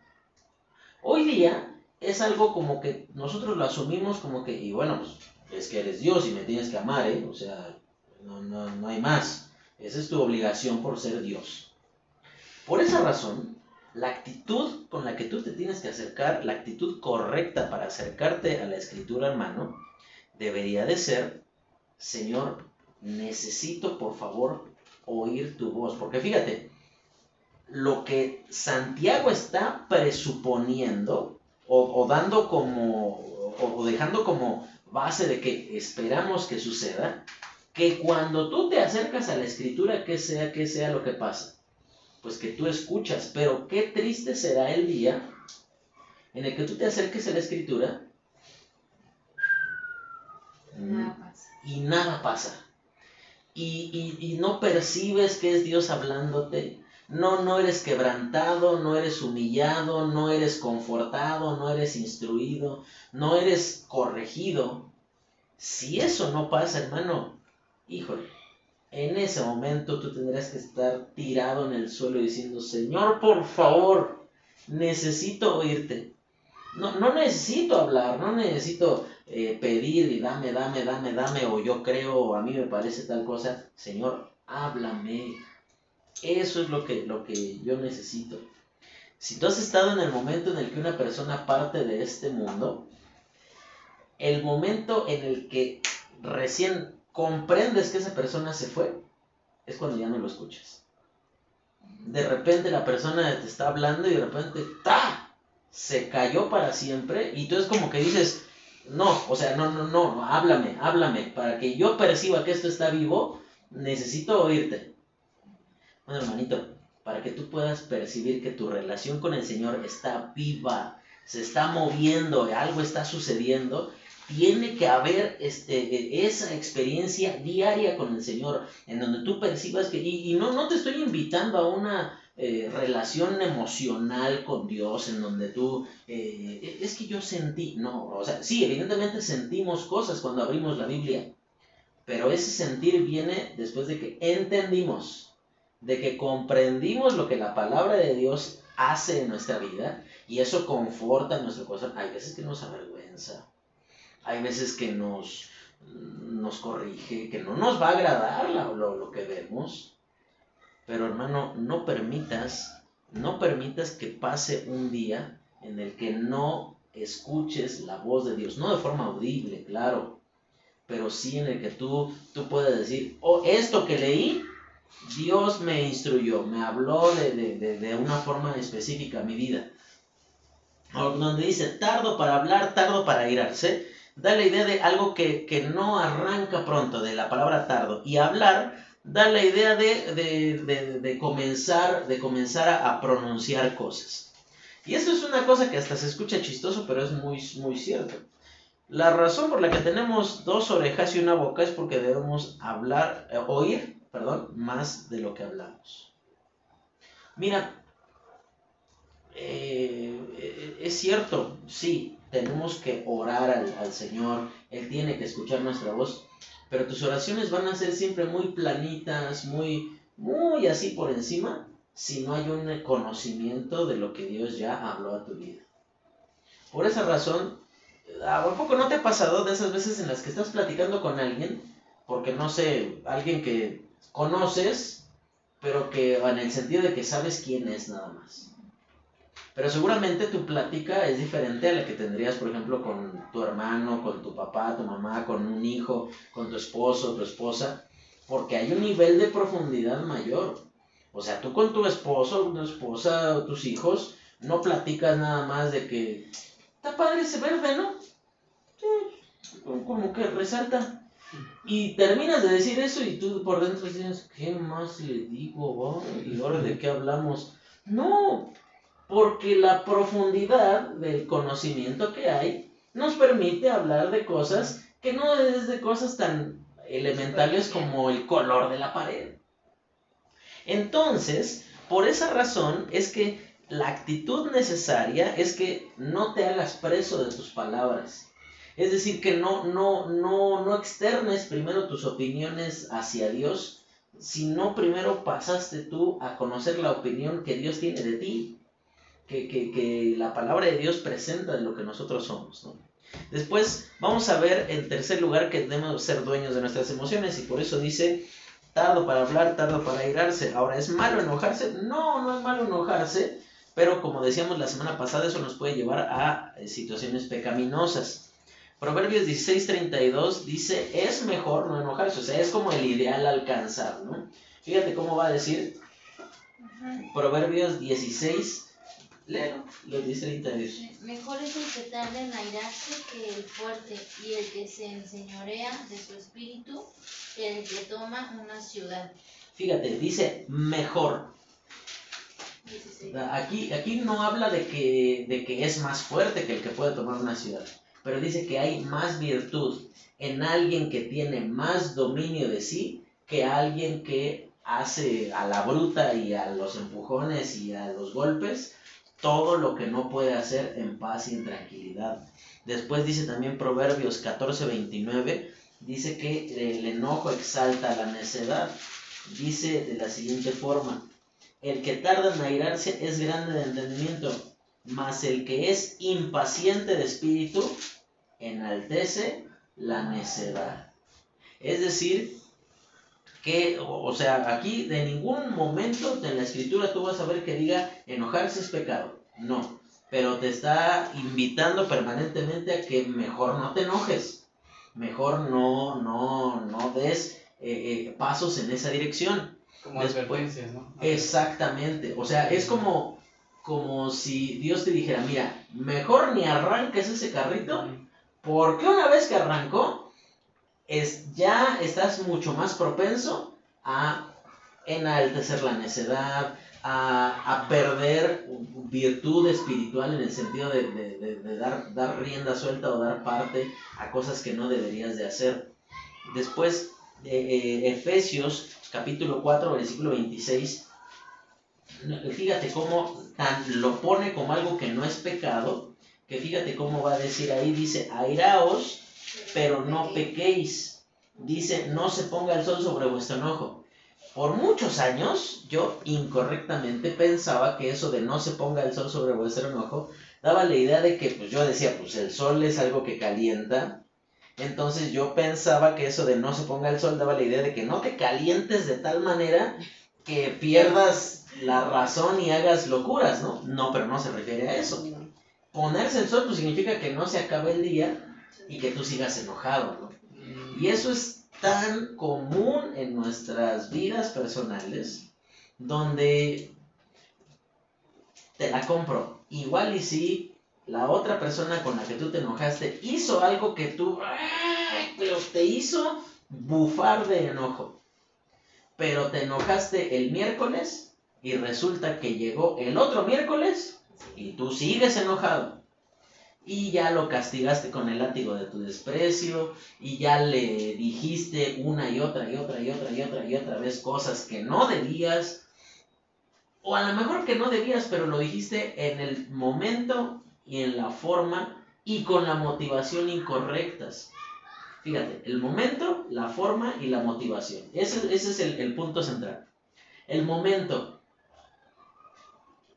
hoy día es algo como que nosotros lo asumimos como que, y bueno, pues es que eres Dios y me tienes que amar, ¿eh? O sea, no, no, no hay más. Esa es tu obligación por ser Dios. Por esa razón, la actitud con la que tú te tienes que acercar, la actitud correcta para acercarte a la escritura, hermano, debería de ser, Señor, necesito por favor oír tu voz. Porque fíjate, lo que Santiago está presuponiendo o, dando como, o dejando como base de que esperamos que suceda, que cuando tú te acercas a la escritura, que sea que sea lo que pasa, pues que tú escuchas, pero qué triste será el día en el que tú te acerques a la escritura y nada pasa. Y, y, no percibes que es Dios hablándote. No, no eres quebrantado, no eres humillado, no eres confortado, no eres instruido, no eres corregido. Si eso no pasa, hermano, híjole, en ese momento tú tendrás que estar tirado en el suelo diciendo, Señor, por favor, necesito oírte. No, no necesito hablar, no necesito eh, pedir y dame, dame, dame, dame, o yo creo, o a mí me parece tal cosa. Señor, háblame. Eso es lo que, lo que yo necesito. Si tú has estado en el momento en el que una persona parte de este mundo, el momento en el que recién comprendes que esa persona se fue, es cuando ya no lo escuchas. De repente la persona te está hablando y de repente ¡ta! se cayó para siempre y tú es como que dices, no, o sea, no, no, no, háblame, háblame, para que yo perciba que esto está vivo, necesito oírte. Bueno, hermanito, para que tú puedas percibir que tu relación con el Señor está viva, se está moviendo, algo está sucediendo, tiene que haber este, esa experiencia diaria con el Señor, en donde tú percibas que, y, no, no te estoy invitando a una eh, relación emocional con Dios, en donde tú, eh, es que yo sentí, no, o sea, sí, evidentemente sentimos cosas cuando abrimos la Biblia, pero ese sentir viene después de que entendimos, de que comprendimos lo que la palabra de Dios hace en nuestra vida, y eso conforta nuestro corazón. Hay veces que nos avergüenza hay veces que nos, nos corrige, que no nos va a agradar lo, lo que vemos. Pero hermano, no permitas, no permitas que pase un día en el que no escuches la voz de Dios, no de forma audible, claro, pero sí en el que tú, tú puedes decir, oh, esto que leí, Dios me instruyó, me habló de, de, de una forma específica a mi vida. Donde dice, tardo para hablar, tardo para irarse, da la idea de algo que, no arranca pronto, de la palabra tardo. Y hablar da la idea de, comenzar, de comenzar a, pronunciar cosas. Y esto es una cosa que hasta se escucha chistoso, pero es muy, muy cierto. La razón por la que tenemos dos orejas y una boca es porque debemos hablar, eh, oír, perdón, más de lo que hablamos. Mira, eh, eh, es cierto, sí, tenemos que orar al, Señor, Él tiene que escuchar nuestra voz, pero tus oraciones van a ser siempre muy planitas, muy, muy así por encima, si no hay un conocimiento de lo que Dios ya habló a tu vida. Por esa razón, ¿a poco no te ha pasado de esas veces en las que estás platicando con alguien porque no sé, alguien que conoces, pero que en el sentido de que sabes quién es nada más. Pero seguramente tu plática es diferente a la que tendrías, por ejemplo, con tu hermano, con tu papá, tu mamá, con un hijo, con tu esposo, tu esposa, porque hay un nivel de profundidad mayor. O sea, tú con tu esposo, tu esposa tus hijos, no platicas nada más de que está padre ese verde, ¿no? como que resalta. Y terminas de decir eso y tú por dentro dices, ¿qué más le digo? ¿Y ahora de qué hablamos? No, porque la profundidad del conocimiento que hay nos permite hablar de cosas que no es de cosas tan elementales como el color de la pared. Entonces, por esa razón es que la actitud necesaria es que no te hagas preso de tus palabras. Es decir, que no, no, no, no externes primero tus opiniones hacia Dios, sino primero pasaste tú a conocer la opinión que Dios tiene de ti, que, que, que la palabra de Dios presenta de lo que nosotros somos. Después vamos a ver en tercer lugar que debemos ser dueños de nuestras emociones y por eso dice, tardo para hablar, tardo para irarse. Ahora, ¿es malo enojarse? No, no es malo enojarse, pero como decíamos la semana pasada, eso nos puede llevar a eh, situaciones pecaminosas. Proverbios 16:32 dice, es mejor no enojarse, o sea, es como el ideal alcanzar, ¿no? Fíjate cómo va a decir Proverbios 16, léelo, los 16:32. Mejor es el que tarda en airarse que el fuerte, y el que se enseñorea de su espíritu que el que toma una ciudad. Fíjate, dice mejor, Aquí, aquí no habla de que, de que es más fuerte que el que puede tomar una ciudad, pero dice que hay más virtud en alguien que tiene más dominio de sí que alguien que hace a la bruta y a los empujones y a los golpes todo lo que no puede hacer en paz y en tranquilidad. Después dice también Proverbios 14:29, dice que el enojo exalta la necedad. Dice de la siguiente forma, el que tarda en airarse es grande de entendimiento, mas el que es impaciente de espíritu enaltece la necedad. Es decir, que, o sea, aquí de ningún momento en la escritura tú vas a ver que diga enojarse es pecado. No, pero te está invitando permanentemente a que mejor no te enojes, mejor no, no, no des eh, eh, pasos en esa dirección. Como advertencias, ¿no? Exactamente. O sea, es como, como si Dios te dijera, mira, mejor ni arranques ese carrito, porque una vez que arrancó, es, ya estás mucho más propenso a enaltecer la necedad, a, perder virtud espiritual en el sentido de, dar, dar rienda suelta o dar parte a cosas que no deberías de hacer. Después, eh, Efesios capítulo 4, versículo 26, fíjate cómo tan lo pone como algo que no es pecado, que fíjate cómo va a decir ahí, dice, airaos, pero no pequéis. Dice, no se ponga el sol sobre vuestro enojo. Por muchos años yo incorrectamente pensaba que eso de no se ponga el sol sobre vuestro enojo daba la idea de que pues yo decía, pues el sol es algo que calienta entonces yo pensaba que eso de no se ponga el sol daba la idea de que no te calientes de tal manera que pierdas la razón y hagas locuras, ¿no? No, pero no se refiere a eso. Ponerse el sol pues significa que no se acabe el día y que tú sigas enojado, ¿no? Y eso es tan común en nuestras vidas personales, donde te la compro. Igual y sí, la otra persona con la que tú te enojaste hizo algo que tú, pero te hizo bufar de enojo. Pero te enojaste el miércoles y resulta que llegó el otro miércoles y tú sigues enojado. Y ya lo castigaste con el látigo de tu desprecio y ya le dijiste una y otra y otra y otra y otra y otra vez cosas que no debías. O a lo mejor que no debías, pero lo dijiste en el momento y en la forma y con la motivación incorrectas. Fíjate, el momento, la forma y la motivación. Ese, es el, punto central. El momento.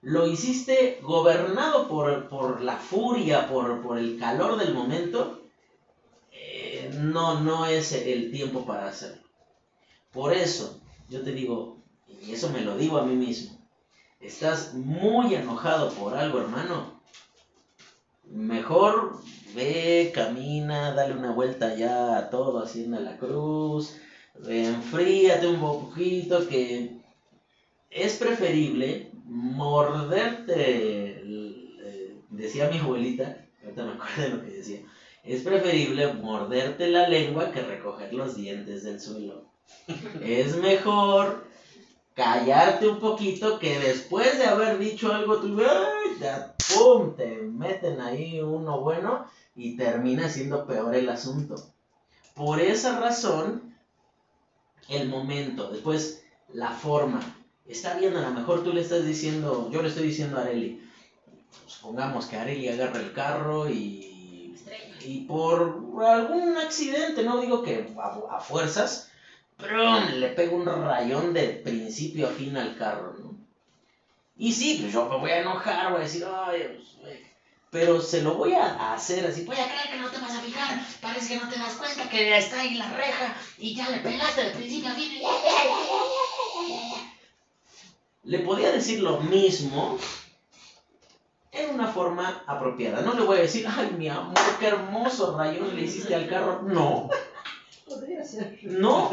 Lo hiciste gobernado por, la furia, por, el calor del momento. Eh, no, no es el tiempo para hacerlo. Por eso, yo te digo, y eso me lo digo a mí mismo, estás muy enojado por algo, hermano. Mejor ve, camina, dale una vuelta ya a todo, haciendo la cruz, enfríate un poquito, que es preferible morderte, eh, decía mi abuelita, ahorita me acuerdo de lo que decía, es preferible morderte la lengua que recoger los dientes del suelo. es mejor callarte un poquito que después de haber dicho algo tú, ¡pum!, te meten ahí uno bueno y termina siendo peor el asunto. Por esa razón, el momento, después la forma, está bien, a lo mejor tú le estás diciendo, yo le estoy diciendo a Areli, supongamos que Areli agarra el carro y, y por algún accidente, no digo que a, fuerzas, pero le pego un rayón de principio a fin al carro, ¿no? Y sí, pues yo me voy a enojar, voy a decir, ay, pues, pero se lo voy a hacer así, voy a creer que no te vas a fijar, parece que no te das cuenta que está ahí la reja y ya le pegaste de principio a fin. Le podía decir lo mismo en una forma apropiada. No le voy a decir, ay, mi amor, qué hermoso rayón le hiciste al carro. No. No,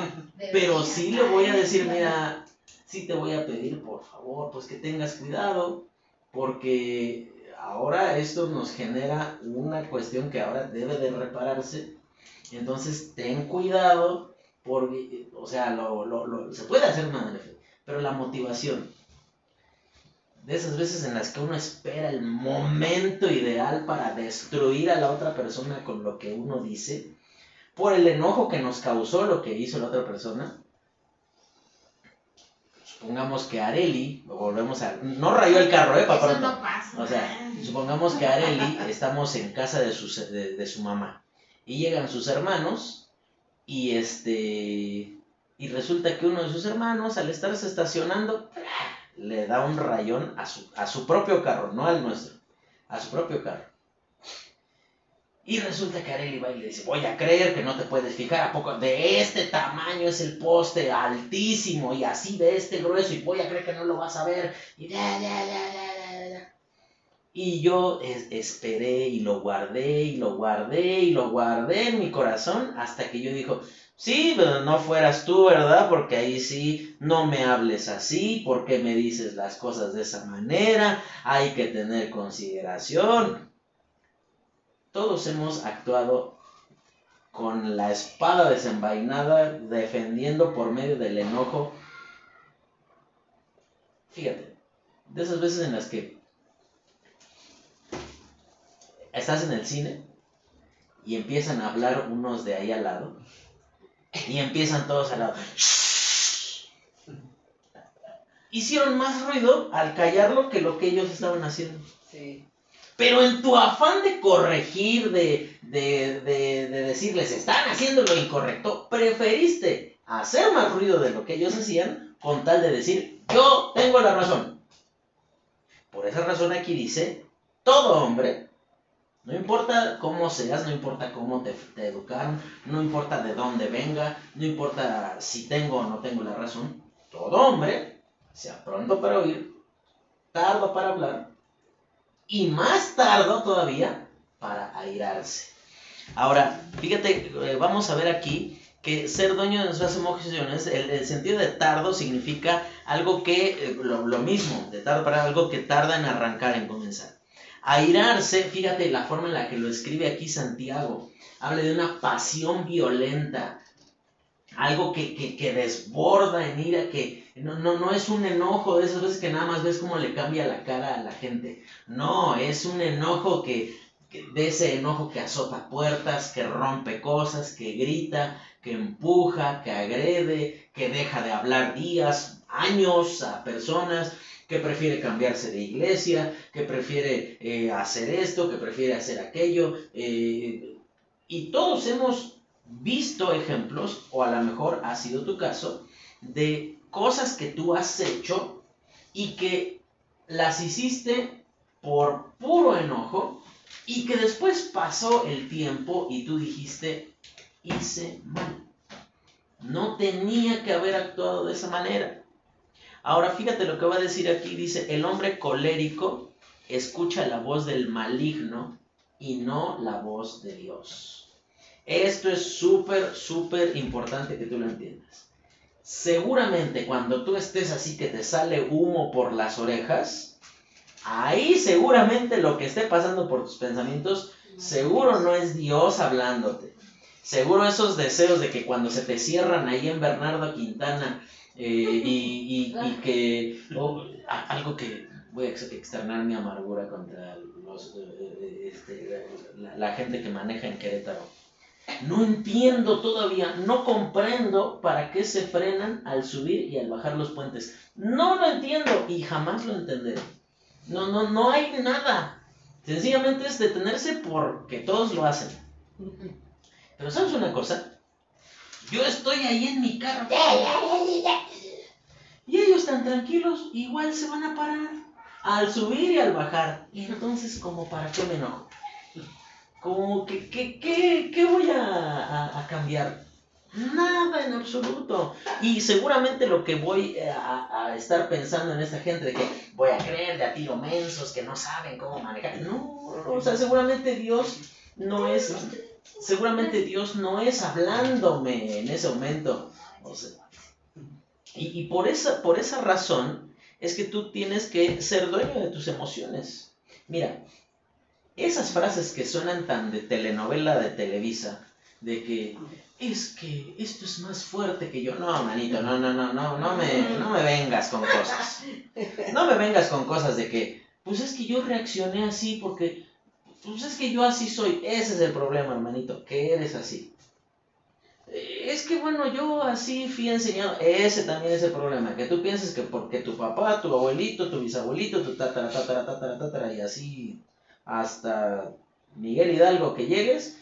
pero sí le voy a decir, mira, sí te voy a pedir, por favor, pues que tengas cuidado, porque ahora esto nos genera una cuestión que ahora debe de repararse. Entonces, ten cuidado, porque, o sea, lo, lo, se puede hacer una pero la motivación, de esas veces en las que uno espera el momento ideal para destruir a la otra persona con lo que uno dice, por el enojo que nos causó lo que hizo la otra persona. Supongamos que Areli, volvemos a... No rayó el carro, ¿eh? Eso no pasa. O sea, supongamos que Areli estamos en casa de su, de su mamá y llegan sus hermanos y este... Y resulta que uno de sus hermanos, al estarse estacionando, le da un rayón a su, a su propio carro, no al nuestro, a su propio carro. Y resulta que Areli va y le dice, voy a creer que no te puedes fijar, ¿a poco de este tamaño es el poste altísimo y así de este grueso y voy a creer que no lo vas a ver? Y, y yo esperé y lo guardé y lo guardé y lo guardé en mi corazón hasta que yo dijo, Sí, pero no fueras tú, ¿verdad? Porque ahí sí, no me hables así, porque me dices las cosas de esa manera, hay que tener consideración. Todos hemos actuado con la espada desenvainada, defendiendo por medio del enojo. Fíjate, de esas veces en las que estás en el cine y empiezan a hablar unos de ahí al lado y empiezan todos al lado. Hicieron más ruido al callarlo que lo que ellos estaban haciendo. Pero en tu afán de corregir, de, de, de, de, decirles, están haciendo lo incorrecto, preferiste hacer más ruido de lo que ellos hacían con tal de decir, yo tengo la razón. Por esa razón aquí dice, todo hombre no importa cómo seas, no importa cómo te, educaron, no importa de dónde venga, no importa si tengo o no tengo la razón. Todo hombre, sea pronto para oír, tardo para hablar y más tardo todavía para airarse. Ahora, fíjate, eh, vamos a ver aquí que ser dueño de nuestras emociones, el, sentido de tardo significa algo que, eh, lo, lo, mismo, de tardo para algo que tarda en arrancar, en comenzar. Airarse, fíjate la forma en la que lo escribe aquí Santiago. Habla de una pasión violenta, algo que, desborda en ira, que no, no, no es un enojo de esas veces que nada más ves cómo le cambia la cara a la gente. No, es un enojo que, de ese enojo que azota puertas, que rompe cosas, que grita, que empuja, que agrede, que deja de hablar días, años a personas que prefiere cambiarse de iglesia, que prefiere eh, hacer esto, que prefiere hacer aquello. Eh, y todos hemos visto ejemplos, o a lo mejor ha sido tu caso, de cosas que tú has hecho y que las hiciste por puro enojo y que después pasó el tiempo y tú dijiste, hice mal. No tenía que haber actuado de esa manera. Ahora fíjate lo que va a decir aquí. Dice, el hombre colérico escucha la voz del maligno y no la voz de Dios. Esto es súper, súper importante que tú lo entiendas. Seguramente cuando tú estés así que te sale humo por las orejas, ahí seguramente lo que esté pasando por tus pensamientos, seguro no es Dios hablándote. Seguro esos deseos de que cuando se te cierran ahí en Bernardo Quintana eh, y, que algo que voy a externar mi amargura contra los, eh, eh, este, la gente que maneja en Querétaro no entiendo todavía, no comprendo para qué se frenan al subir y al bajar los puentes. No lo entiendo y jamás lo entenderé. No, no, no hay nada. Sencillamente es detenerse porque todos lo hacen. Pero ¿sabes una cosa? Yo estoy ahí en mi carro. Y ellos están tranquilos, igual se van a parar al subir y al bajar. Y entonces, como para qué me enojo? como que, ¿qué voy a, cambiar? Nada en absoluto. Y seguramente lo que voy eh, a, estar pensando en esta gente de que voy a creer de a tiro mensos que no saben cómo manejar. No, o sea, seguramente Dios no es, seguramente Dios no es hablándome en ese momento. Y, por, esa, por esa razón es que tú tienes que ser dueño de tus emociones. Mira, esas frases que suenan tan de telenovela de Televisa, de que es que esto es más fuerte que yo. No, manito, no, no, no, no, no me, no me vengas con cosas. No me vengas con cosas de que, pues es que yo reaccioné así porque, pues es que yo así soy. Ese es el problema, hermanito, que eres así. Es que bueno, yo así fui enseñado. Ese también es el problema. Que tú pienses que porque tu papá, tu abuelito, tu bisabuelito, tu tatara, tatara, tatara, tatara, y así hasta Miguel Hidalgo que llegues,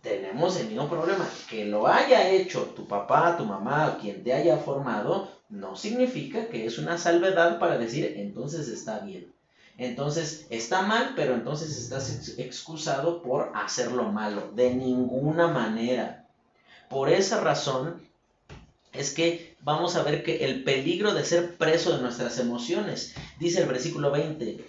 tenemos el mismo problema. Que lo haya hecho tu papá, tu mamá, quien te haya formado, no significa que es una salvedad para decir entonces está bien. Entonces está mal, pero entonces estás excusado por hacerlo malo. De ninguna manera. Por esa razón es que vamos a ver que el peligro de ser preso de nuestras emociones, dice el versículo 20,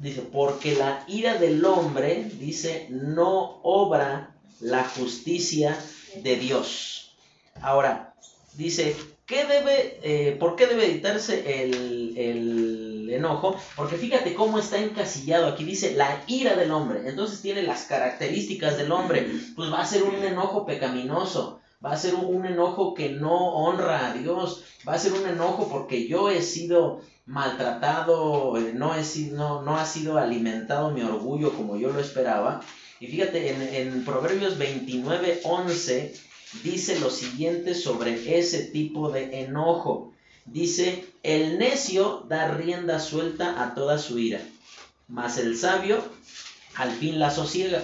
dice, porque la ira del hombre, dice, no obra la justicia de Dios. Ahora, dice, ¿qué debe, eh, ¿por qué debe editarse el, el, enojo? Porque fíjate cómo está encasillado. Aquí dice la ira del hombre. Entonces tiene las características del hombre. Pues va a ser un enojo pecaminoso. Va a ser un enojo que no honra a Dios. Va a ser un enojo porque yo he sido maltratado, eh, no, no, no ha sido alimentado mi orgullo como yo lo esperaba. Y fíjate, en, en Proverbios 29, 11 dice lo siguiente sobre ese tipo de enojo. Dice, el necio da rienda suelta a toda su ira, mas el sabio al fin la sosiega.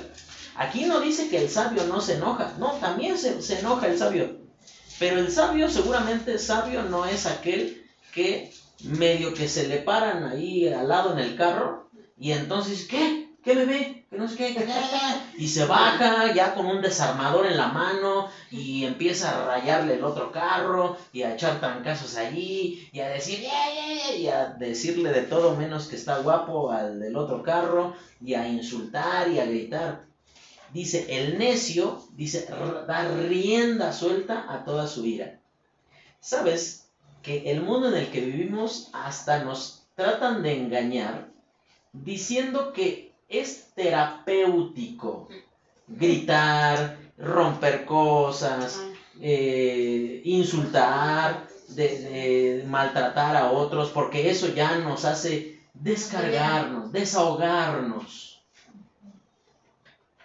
Aquí no dice que el sabio no se enoja, no, también se, enoja el sabio. Pero el sabio, seguramente sabio no es aquel que medio que se le paran ahí al lado en el carro y entonces, ¿qué? ¿Qué bebé? Que no sé qué, y se baja ya con un desarmador en la mano y empieza a rayarle el otro carro y a echar trancazos allí y a decir y a decirle de todo menos que está guapo al del otro carro y a insultar y a gritar. Dice, el necio, dice, da rienda suelta a toda su ira. ¿Sabes? que el mundo en el que vivimos hasta nos tratan de engañar diciendo que es terapéutico gritar, romper cosas, eh, insultar, maltratar a otros, porque eso ya nos hace descargarnos, desahogarnos.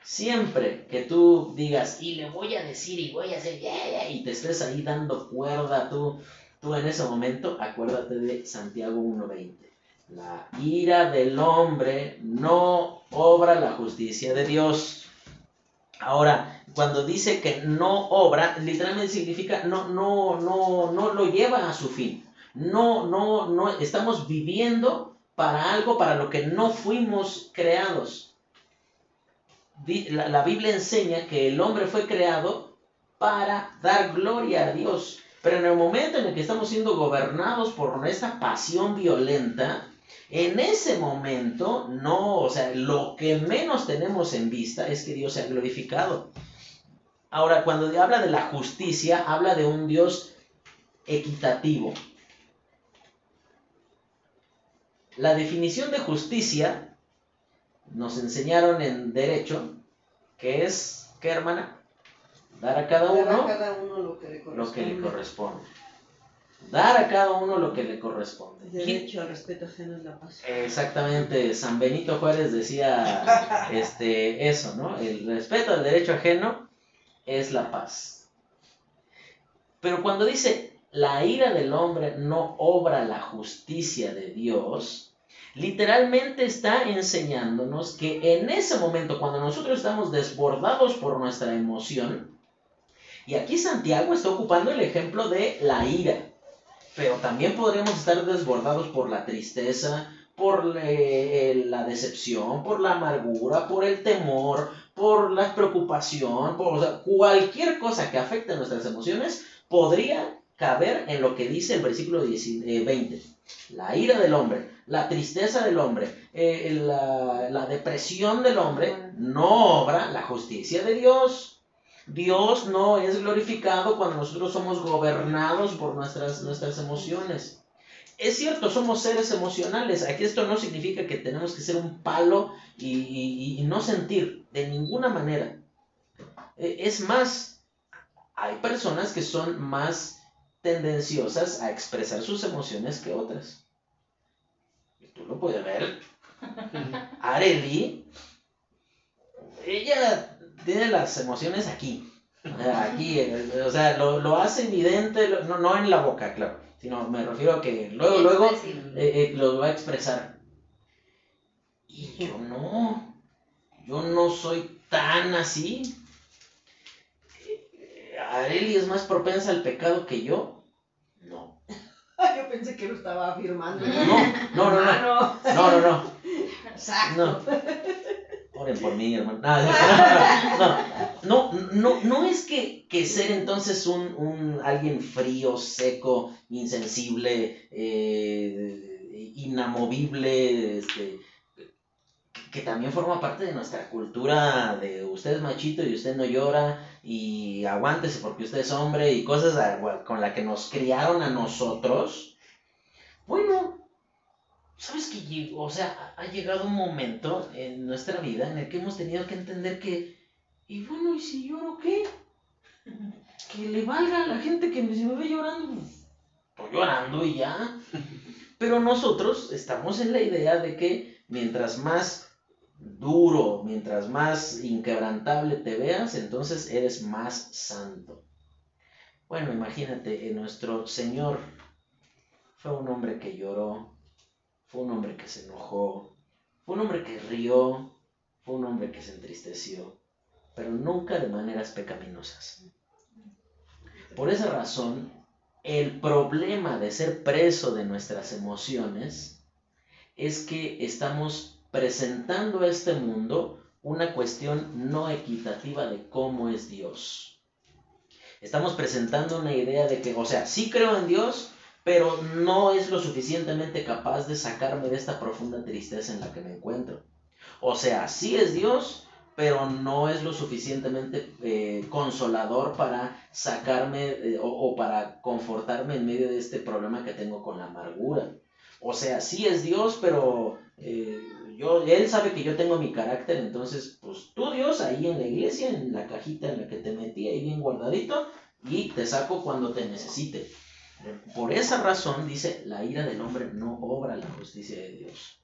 Siempre que tú digas, y le voy a decir, y voy a hacer, y te estés ahí dando cuerda, tú Tú en ese momento acuérdate de Santiago 1.20. La ira del hombre no obra la justicia de Dios. Ahora, cuando dice que no obra, literalmente significa no, no, no, no lo lleva a su fin. No, no, no, estamos viviendo para algo para lo que no fuimos creados. la, Biblia enseña que el hombre fue creado para dar gloria a Dios. Pero en el momento en el que estamos siendo gobernados por esta pasión violenta, en ese momento, no, o sea, lo que menos tenemos en vista es que Dios sea glorificado. Ahora, cuando habla de la justicia, habla de un Dios equitativo. La definición de justicia nos enseñaron en derecho que es, ¿qué hermana? Dar a cada uno, lo, que le corresponde. Dar a cada uno lo que le corresponde. derecho al respeto ajeno es la paz. Exactamente, San Benito Juárez decía este, eso, ¿no? El respeto al derecho ajeno es la paz. Pero cuando dice la ira del hombre no obra la justicia de Dios, literalmente está enseñándonos que en ese momento, cuando nosotros estamos desbordados por nuestra emoción, y aquí Santiago está ocupando el ejemplo de la ira, pero también podríamos estar desbordados por la tristeza, por eh, la decepción, por la amargura, por el temor, por la preocupación, por cualquier cosa que afecte nuestras emociones podría caber en lo que dice el versículo 20. Eh, la ira del hombre, la tristeza del hombre, eh, la, la depresión del hombre, no obra la justicia de Dios. Dios no es glorificado cuando nosotros somos gobernados por nuestras, nuestras emociones. Es cierto, somos seres emocionales. Aquí esto no significa que tenemos que ser un palo y, no sentir de ninguna manera. E, es más, hay personas que son más tendenciosas a expresar sus emociones que otras. Y tú lo puedes ver. Areli, ella tiene las emociones aquí. Aquí, o sea, lo, hace evidente, no, no en la boca, claro, sino me refiero a que luego, luego eh, eh, lo va a expresar. Y yo no, yo no soy tan así. Areli es más propensa al pecado que yo. No. yo pensé que lo estaba afirmando. No, no, no, no. No, no, no. Exacto. No. Oren por mí, hermano. No, no, no, es que, ser entonces un, un, alguien frío, seco, insensible, eh, inamovible, este, que también forma parte de nuestra cultura de usted es machito y usted no llora y aguántese porque usted es hombre y cosas con la que nos criaron a nosotros. Bueno, ¿Sabes que o sea, ha llegado un momento en nuestra vida en el que hemos tenido que entender que, y bueno, ¿y si lloro qué? Que le valga a la gente que si me ve llorando, pues, estoy llorando y ya. Pero nosotros estamos en la idea de que mientras más duro, mientras más inquebrantable te veas, entonces eres más santo. Bueno, imagínate, nuestro Señor fue un hombre que lloró, fue un hombre que se enojó, fue un hombre que rió, fue un hombre que se entristeció, pero nunca de maneras pecaminosas. Por esa razón, el problema de ser preso de nuestras emociones es que estamos presentando a este mundo una cuestión no equitativa de cómo es Dios. Estamos presentando una idea de que, o sea, sí creo en Dios, pero no es lo suficientemente capaz de sacarme de esta profunda tristeza en la que me encuentro. O sea, sí es Dios, pero no es lo suficientemente eh, consolador para sacarme eh, o, para confortarme en medio de este problema que tengo con la amargura. O sea, sí es Dios, pero eh, yo, Él sabe que yo tengo mi carácter, entonces, pues tú Dios, ahí en la iglesia, en la cajita en la que te metí, ahí bien guardadito, y te saco cuando te necesite. Por esa razón, dice, la ira del hombre no obra la justicia de Dios.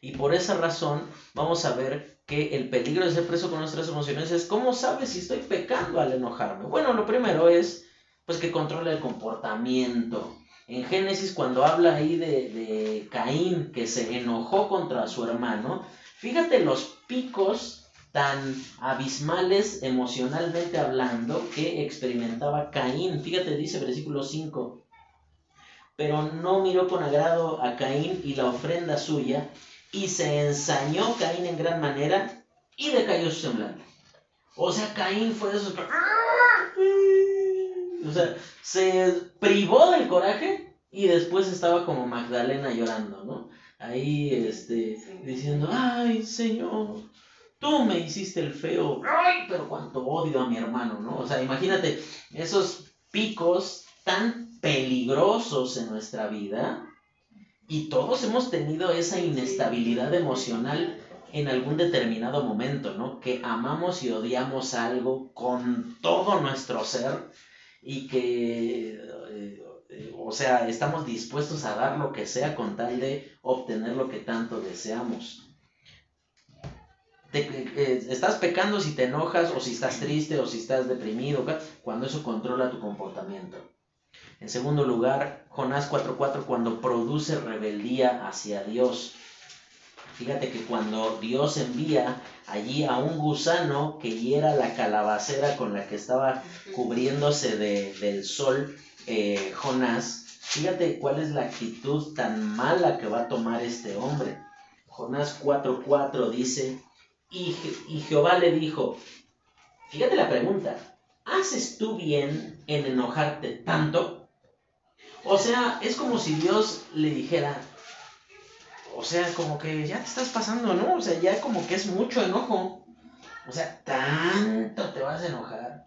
Y por esa razón vamos a ver que el peligro de ser preso con nuestras emociones es cómo sabes si estoy pecando al enojarme. Bueno, lo primero es pues que controle el comportamiento. En Génesis cuando habla ahí de, de Caín que se enojó contra su hermano, fíjate los picos tan abismales emocionalmente hablando que experimentaba Caín. Fíjate, dice versículo 5. Pero no miró con agrado a Caín y la ofrenda suya, y se ensañó Caín en gran manera y decayó su semblante. O sea, Caín fue de esos que... O sea, se privó del coraje y después estaba como Magdalena llorando, ¿no? Ahí, este, diciendo, ay, Señor, tú me hiciste el feo, ay, pero cuánto odio a mi hermano, ¿no? O sea, imagínate esos picos tan peligrosos en nuestra vida y todos hemos tenido esa inestabilidad emocional en algún determinado momento, ¿no? Que amamos y odiamos algo con todo nuestro ser y que, eh, eh, o sea, estamos dispuestos a dar lo que sea con tal de obtener lo que tanto deseamos. Eh, estás pecando si te enojas o si estás triste o si estás deprimido, cuando eso controla tu comportamiento. En segundo lugar, Jonás 4.4 cuando produce rebeldía hacia Dios. Fíjate que cuando Dios envía allí a un gusano que hiera la calabacera con la que estaba cubriéndose del sol eh, Jonás, fíjate cuál es la actitud tan mala que va a tomar este hombre. Jonás 4.4 dice, y, y Jehová le dijo, fíjate la pregunta, ¿haces tú bien en enojarte tanto? O sea, es como si Dios le dijera, o sea, como que ya te estás pasando, ¿no? O sea, ya como que es mucho enojo. O sea, tanto te vas a enojar,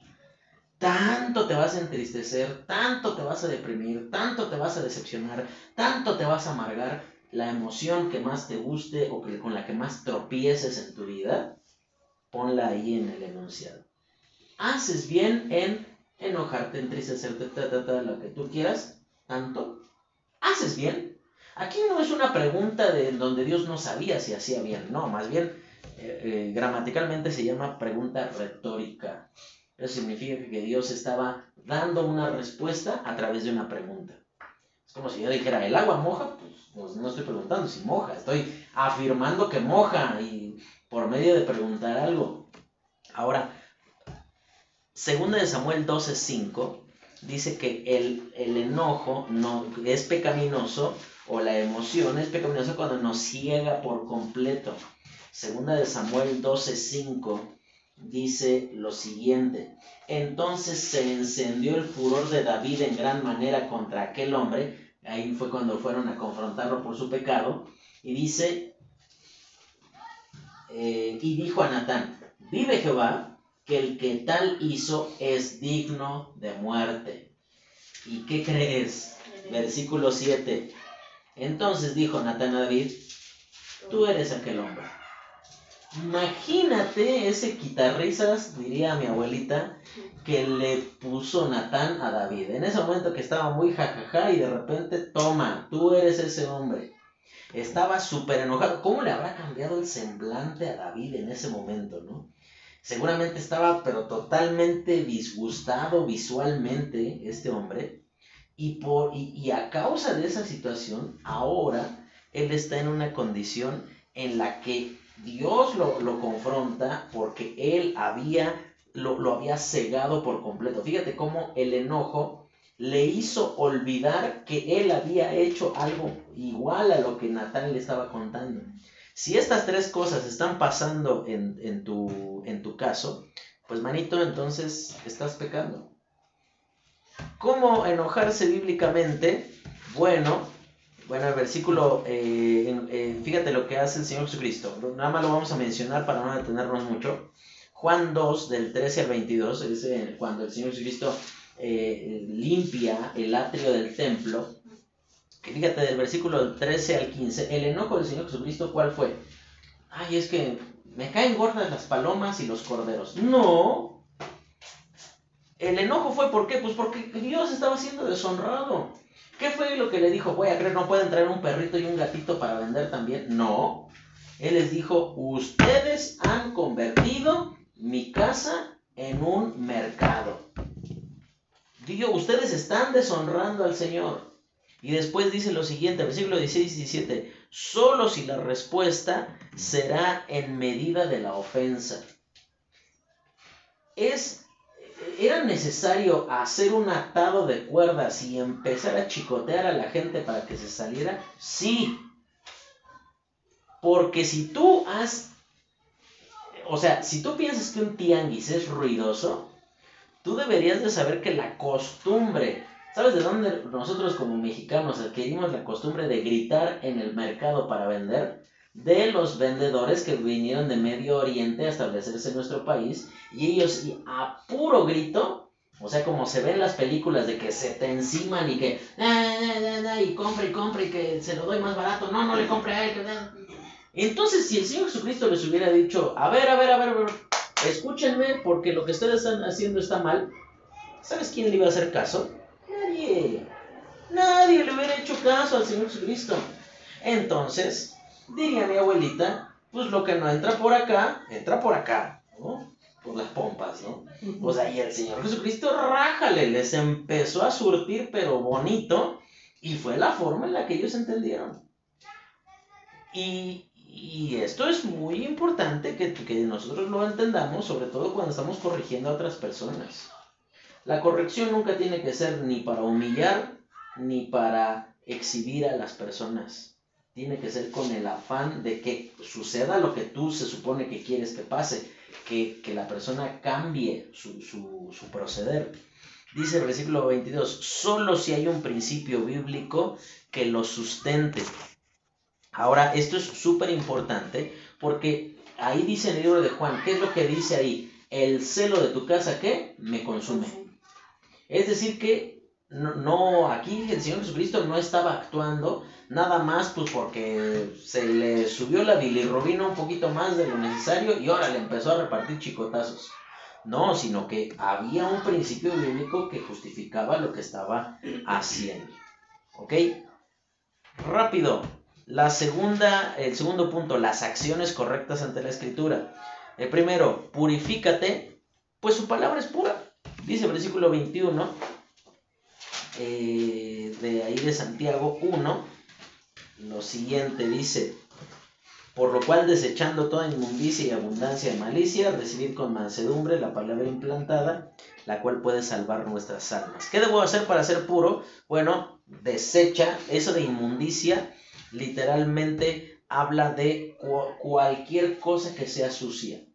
tanto te vas a entristecer, tanto te vas a deprimir, tanto te vas a decepcionar, tanto te vas a amargar. La emoción que más te guste o que, con la que más tropieces en tu vida, ponla ahí en el enunciado. Haces bien en enojarte, entristecerte, ta, ta, ta, lo que tú quieras, tanto. Haces bien Aquí no es una pregunta de donde Dios no sabía si hacía bien, no, más bien eh, eh, gramaticalmente se llama pregunta retórica. Eso significa que Dios estaba dando una respuesta a través de una pregunta. Es como si yo dijera, ¿el agua moja? Pues, pues no estoy preguntando si moja, estoy afirmando que moja y por medio de preguntar algo. Ahora, segunda de Samuel 12:5 dice que el, el enojo no, es pecaminoso o la emoción es pecaminosa cuando nos ciega por completo. Segunda de Samuel 12:5 dice lo siguiente: Entonces se encendió el furor de David en gran manera contra aquel hombre. Ahí fue cuando fueron a confrontarlo por su pecado. Y dice, eh, y dijo a Natán, vive Jehová, que el que tal hizo es digno de muerte. ¿Y qué crees? Versículo 7. Entonces dijo Natán a David, tú eres aquel hombre. Imagínate ese quitarrisas, diría mi abuelita, que le puso Natán a David. En ese momento que estaba muy jajaja y de repente, toma, tú eres ese hombre. Estaba súper enojado. ¿Cómo le habrá cambiado el semblante a David en ese momento, no? Seguramente estaba pero totalmente disgustado visualmente este hombre y, por, y, a causa de esa situación, ahora él está en una condición en la que Dios lo, confronta porque él había, lo, lo, había cegado por completo. Fíjate cómo el enojo le hizo olvidar que él había hecho algo igual a lo que Natán le estaba contando. Si estas tres cosas están pasando en, en, tu, en tu caso, pues manito, entonces estás pecando. ¿Cómo enojarse bíblicamente? Bueno, bueno, el versículo, eh, eh, fíjate lo que hace el Señor Jesucristo. Nada más lo vamos a mencionar para no detenernos mucho. Juan 2, del 13 al 22, es eh, cuando el Señor Jesucristo limpia el atrio del templo. Fíjate, del versículo 13 al 15, el enojo del Señor Jesucristo, ¿cuál fue? Ay, es que me caen gordas las palomas y los corderos. No, el enojo fue ¿por qué? Pues porque Dios estaba siendo deshonrado. ¿Qué fue lo que le dijo? Voy a creer, no pueden traer un perrito y un gatito para vender también. No. Él les dijo, ustedes han convertido mi casa en un mercado. Digo, ustedes están deshonrando al Señor. Y después dice lo siguiente, versículo 16 y 17, solo si la respuesta será en medida de la ofensa. Es ¿Era necesario hacer un atado de cuerdas y empezar a chicotear a la gente para que se saliera? Sí. Porque si tú has o sea, si tú piensas que un tianguis es ruidoso, tú deberías de saber que la costumbre, ¿sabes de dónde nosotros como mexicanos adquirimos la costumbre de gritar en el mercado para vender? De los vendedores que vinieron de Medio Oriente a establecerse en nuestro país y ellos a puro grito, o sea, como se ve en las películas de que se te enciman y que, y compre y compre y que se lo doy más barato, no, no le compre a él. Entonces, si el Señor Jesucristo les hubiera dicho, a ver, a ver, a ver, a ver, escúchenme porque lo que ustedes están haciendo está mal, ¿sabes quién le iba a hacer caso? Nadie. Nadie le hubiera hecho caso al Señor Jesucristo. Entonces, diría mi abuelita, pues lo que no entra por acá, entra por acá, ¿no? Por las pompas, ¿no? O sea, y el Señor Jesucristo, rájale, les empezó a surtir, pero bonito, y fue la forma en la que ellos entendieron. Y, y esto es muy importante que, que nosotros lo entendamos, sobre todo cuando estamos corrigiendo a otras personas. La corrección nunca tiene que ser ni para humillar ni para exhibir a las personas. Tiene que ser con el afán de que suceda lo que tú se supone que quieres que pase, que, que la persona cambie su, su, su proceder. Dice el versículo 22, solo si hay un principio bíblico que lo sustente. Ahora, esto es súper importante porque ahí dice en el libro de Juan, ¿qué es lo que dice ahí? El celo de tu casa, ¿qué? Me consume. Es decir, que no, no, aquí el Señor Jesucristo no estaba actuando nada más pues porque se le subió la bilirrubina un poquito más de lo necesario y ahora le empezó a repartir chicotazos. No, sino que había un principio bíblico que justificaba lo que estaba haciendo. ¿Ok? Rápido, la segunda, el segundo punto, las acciones correctas ante la escritura. El primero, purifícate, pues su palabra es pura. Dice el versículo 21 eh, de ahí de Santiago 1, lo siguiente dice, por lo cual desechando toda inmundicia y abundancia de malicia, recibid con mansedumbre la palabra implantada, la cual puede salvar nuestras almas. ¿Qué debo hacer para ser puro? Bueno, desecha eso de inmundicia literalmente habla de cualquier cosa que sea sucia.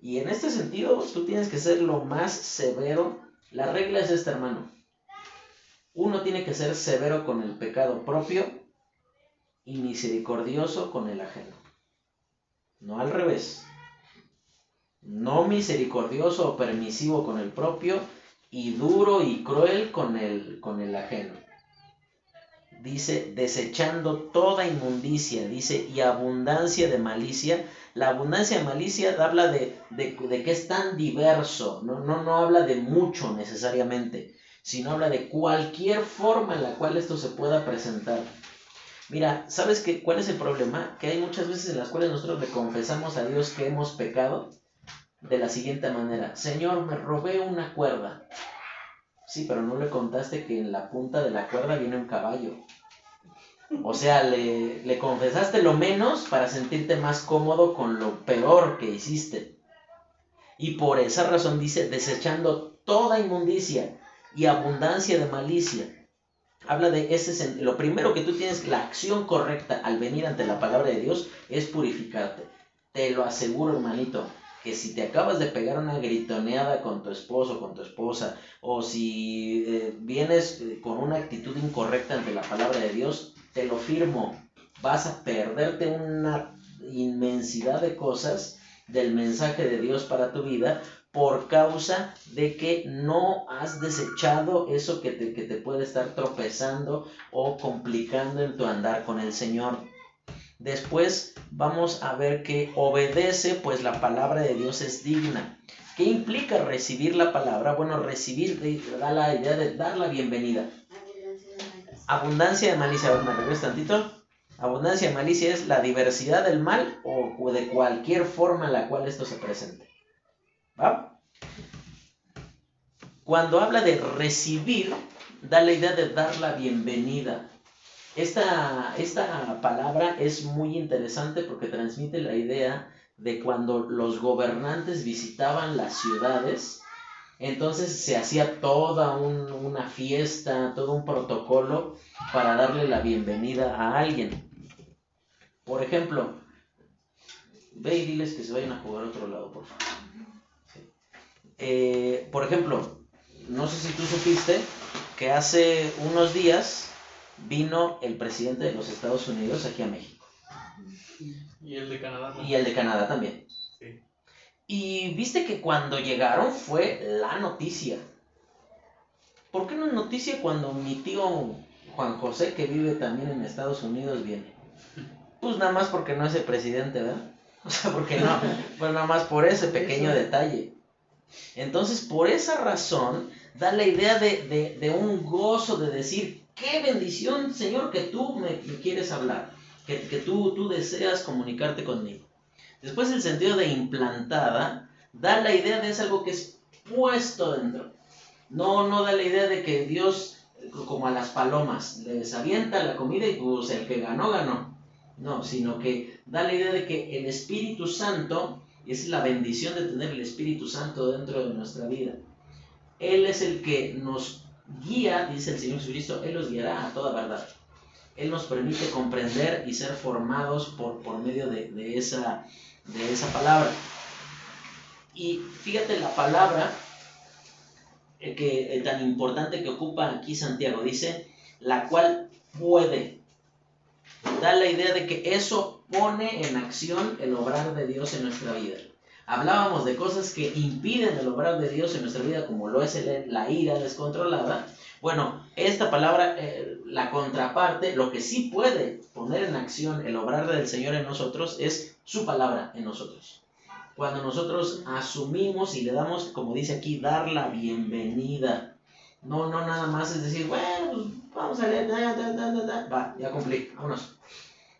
Y en este sentido, tú tienes que ser lo más severo. La regla es esta, hermano. Uno tiene que ser severo con el pecado propio y misericordioso con el ajeno. No al revés. No misericordioso o permisivo con el propio y duro y cruel con el, con el ajeno dice, desechando toda inmundicia, dice, y abundancia de malicia. La abundancia de malicia habla de, de, que es tan diverso, no, no, no habla de mucho necesariamente, sino habla de cualquier forma en la cual esto se pueda presentar. Mira, ¿sabes qué, cuál es el problema? Que hay muchas veces en las cuales nosotros le confesamos a Dios que hemos pecado de la siguiente manera. Señor, me robé una cuerda. Sí, pero no le contaste que en la punta de la cuerda viene un caballo. O sea, le, le, confesaste lo menos para sentirte más cómodo con lo peor que hiciste. Y por esa razón dice, desechando toda inmundicia y abundancia de malicia. Habla de ese lo primero que tú tienes, la acción correcta al venir ante la palabra de Dios es purificarte. Te lo aseguro, hermanito que si te acabas de pegar una gritoneada con tu esposo, con tu esposa, o si eh, vienes eh, con una actitud incorrecta ante la palabra de Dios, te lo firmo, vas a perderte una inmensidad de cosas del mensaje de Dios para tu vida por causa de que no has desechado eso que te, que te puede estar tropezando o complicando en tu andar con el Señor. Después vamos a ver que obedece, pues la palabra de Dios es digna. ¿Qué implica recibir la palabra? Bueno, recibir da la idea de dar la bienvenida. Abundancia de malicia. A ver, me tantito. Abundancia de malicia es la diversidad del mal o de cualquier forma en la cual esto se presente. Cuando habla de recibir, da la idea de dar la bienvenida. Esta, esta palabra es muy interesante porque transmite la idea de cuando los gobernantes visitaban las ciudades, entonces se hacía toda una fiesta, todo un protocolo para darle la bienvenida a alguien. Por ejemplo, Ve y diles que se vayan a jugar a otro lado, por favor. Eh, por ejemplo, no sé si tú supiste que hace unos días vino el presidente de los Estados Unidos aquí a México. Y el de Canadá. Y el de Canadá también. Sí. Y viste que cuando llegaron fue la noticia. ¿Por qué no es noticia cuando mi tío Juan José, que vive también en Estados Unidos, viene? Pues nada más porque no es el presidente, ¿verdad? O sea, porque no, pues nada más por ese pequeño detalle. Entonces, por esa razón, da la idea de, de, un gozo, de decir, qué bendición, Señor, que tú me, quieres hablar, que, que tú, tú deseas comunicarte conmigo. Después el sentido de implantada da la idea de es algo que es puesto dentro. No, no da la idea de que Dios, como a las palomas, les avienta la comida y pues el que ganó, ganó. No, sino que da la idea de que el Espíritu Santo, es la bendición de tener el Espíritu Santo dentro de nuestra vida. Él es el que nos guía, dice el Señor Jesucristo, Él nos guiará a toda verdad. Él nos permite comprender y ser formados por, por medio de, de, esa, de esa palabra. Y fíjate la palabra eh, que, eh, tan importante que ocupa aquí Santiago, dice, la cual puede. Da la idea de que eso pone en acción el obrar de Dios en nuestra vida. Hablábamos de cosas que impiden el obrar de Dios en nuestra vida, como lo es la ira descontrolada. Bueno, esta palabra, eh, la contraparte, lo que sí puede poner en acción el obrar del Señor en nosotros es su palabra en nosotros. Cuando nosotros asumimos y le damos, como dice aquí, dar la bienvenida. No, no nada más es decir, bueno, pues vamos a leer, va, ya cumplí, vámonos.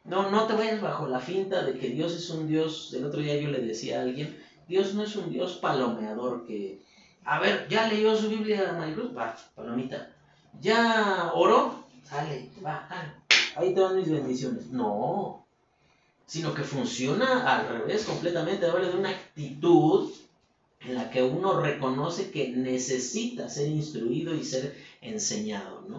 No, no te vayas bajo la finta de que Dios es un Dios, el otro día yo le decía a alguien, Dios no es un Dios palomeador que, a ver, ya leyó su Biblia Maricruz, va, palomita. Ya oró, sale, va, ahí te van mis bendiciones. No, sino que funciona al revés completamente, habla de una actitud en la que uno reconoce que necesita ser instruido y ser enseñado, ¿no?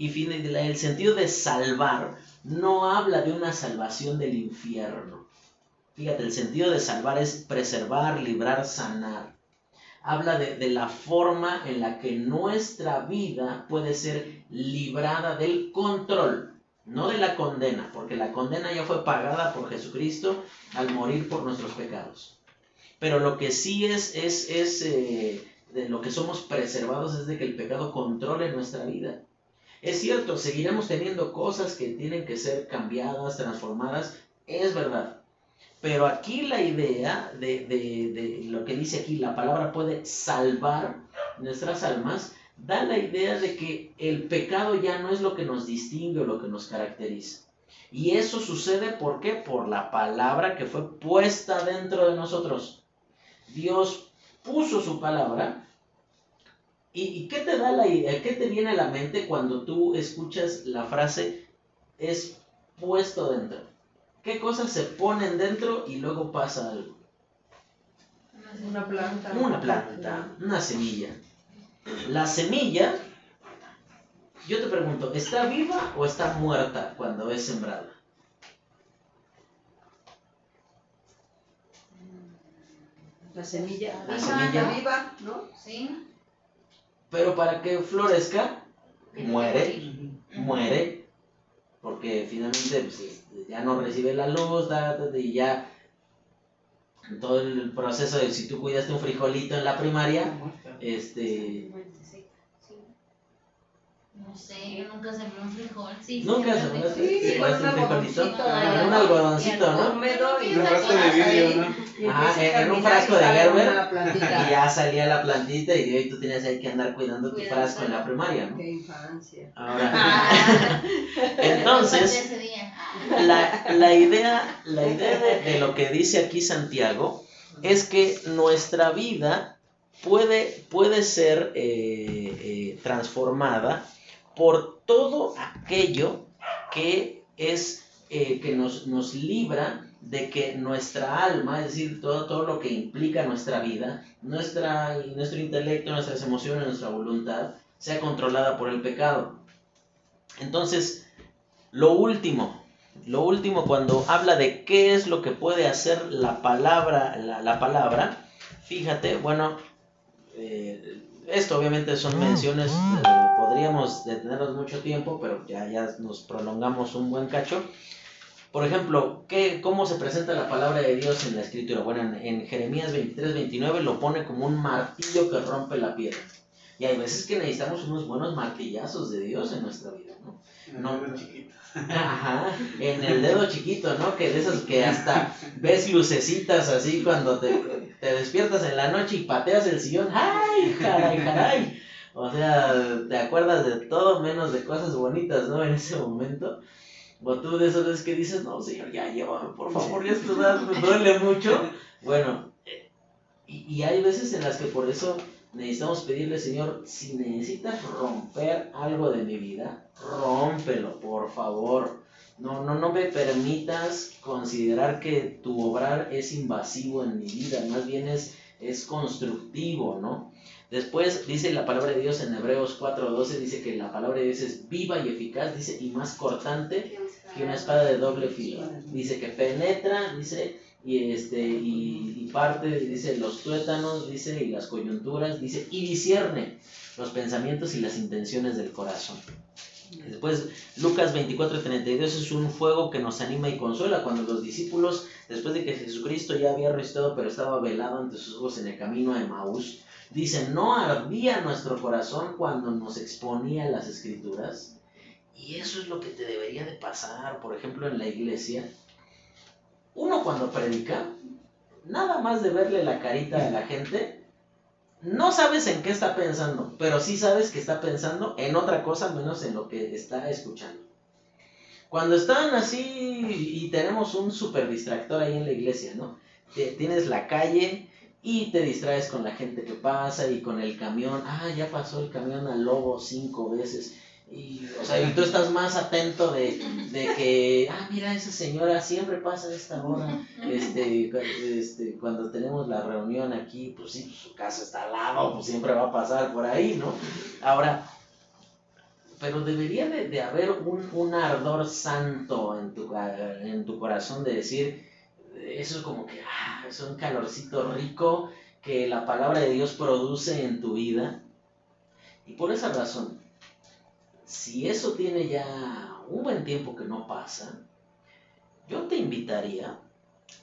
Y el sentido de salvar no habla de una salvación del infierno. Fíjate, el sentido de salvar es preservar, librar, sanar. Habla de, de, la forma en la que nuestra vida puede ser librada del control, no de la condena, porque la condena ya fue pagada por Jesucristo al morir por nuestros pecados. Pero lo que sí es, es, es eh, de lo que somos preservados es de que el pecado controle nuestra vida. Es cierto, seguiremos teniendo cosas que tienen que ser cambiadas, transformadas, es verdad. Pero aquí la idea de, de, lo que dice aquí, la palabra puede salvar nuestras almas, da la idea de que el pecado ya no es lo que nos distingue o lo que nos caracteriza. Y eso sucede ¿por qué? Por la palabra que fue puesta dentro de nosotros. Dios puso su palabra ¿Y, qué te da la idea? ¿Qué te viene a la mente cuando tú escuchas la frase es puesto dentro? ¿Qué cosas se ponen dentro y luego pasa algo? Una planta. Una planta, una semilla. La semilla, yo te pregunto, ¿está viva o está muerta cuando es sembrada? La semilla, la semilla viva, ¿no? Sí. Pero para que florezca, muere, muere, porque finalmente pues, este, ya no recibe la luz, y ya todo el proceso de si tú cuidaste un frijolito en la primaria, este no sé, yo nunca sembré un frijol. Sí, nunca sembraste sí, un frijolito. En un algodoncito, ¿no? Y un frasco de vidrio, ¿no? En un frasco de Gerber. Y ya salía la plantita y hoy tú tenías ahí que andar cuidando tu frasco en la primaria, ¿no? Qué infancia. Ahora. Ah. Entonces, la, la idea, la idea de, de lo que dice aquí Santiago es que nuestra vida puede, puede ser eh, eh, transformada por todo aquello que es eh, que nos, nos, libra de que nuestra alma, es decir, todo, todo lo que implica nuestra vida, nuestra, nuestro intelecto, nuestras emociones, nuestra voluntad, sea controlada por el pecado. Entonces, lo último, Lo último, cuando habla de qué es lo que puede hacer la palabra, la, palabra, fíjate, bueno, eh, esto obviamente son menciones, eh, podríamos detenernos mucho tiempo, pero ya, ya nos prolongamos un buen cacho. Por ejemplo, ¿qué, ¿cómo se presenta la palabra de Dios en la escritura? Bueno, en, en Jeremías 23, 29 lo pone como un martillo que rompe la piedra. Y hay veces que necesitamos unos buenos martillazos de Dios en nuestra vida, ¿no? En el dedo chiquito. Ajá, en el dedo chiquito, ¿no? Que de esas que hasta ves lucecitas así cuando te, te despiertas en la noche y pateas el sillón. ¡Ay, caray, caray! O sea, te acuerdas de todo menos de cosas bonitas, ¿no? En ese momento. O tú de esas veces que dices, no, señor, ya llévame, por favor, ya esto me duele mucho. Bueno, y, y hay veces en las que por eso necesitamos pedirle, Señor, si necesitas romper algo de mi vida, rómpelo, por favor. No, no, no me permitas considerar que tu obrar es invasivo en mi vida, más bien es, es constructivo, ¿no? Después dice la palabra de Dios en Hebreos 4:12, dice que la palabra de Dios es viva y eficaz, dice, y más cortante que una espada de doble filo. Dice que penetra, dice, y este y, parte dice los tuétanos dice y las coyunturas dice y discierne los pensamientos y las intenciones del corazón después Lucas 24:32 es un fuego que nos anima y consuela cuando los discípulos después de que Jesucristo ya había resucitado pero estaba velado ante sus ojos en el camino a Emaús dicen no ardía nuestro corazón cuando nos exponía las escrituras y eso es lo que te debería de pasar por ejemplo en la iglesia uno cuando predica, nada más de verle la carita a la gente, no sabes en qué está pensando, pero sí sabes que está pensando en otra cosa menos en lo que está escuchando. Cuando están así y tenemos un super distractor ahí en la iglesia, ¿no? Tienes la calle y te distraes con la gente que pasa y con el camión. Ah, ya pasó el camión al lobo cinco veces. Y, o sea, y tú estás más atento de, que, ah, mira, esa señora siempre pasa a esta hora. Este, este, cuando tenemos la reunión aquí, pues sí, su casa está al lado, pues siempre va a pasar por ahí, ¿no? Ahora, pero debería de, haber un, un, ardor santo en tu, en tu corazón de decir, eso es como que, ah, es un calorcito rico que la palabra de Dios produce en tu vida. Y por esa razón, si eso tiene ya un buen tiempo que no pasa, yo te invitaría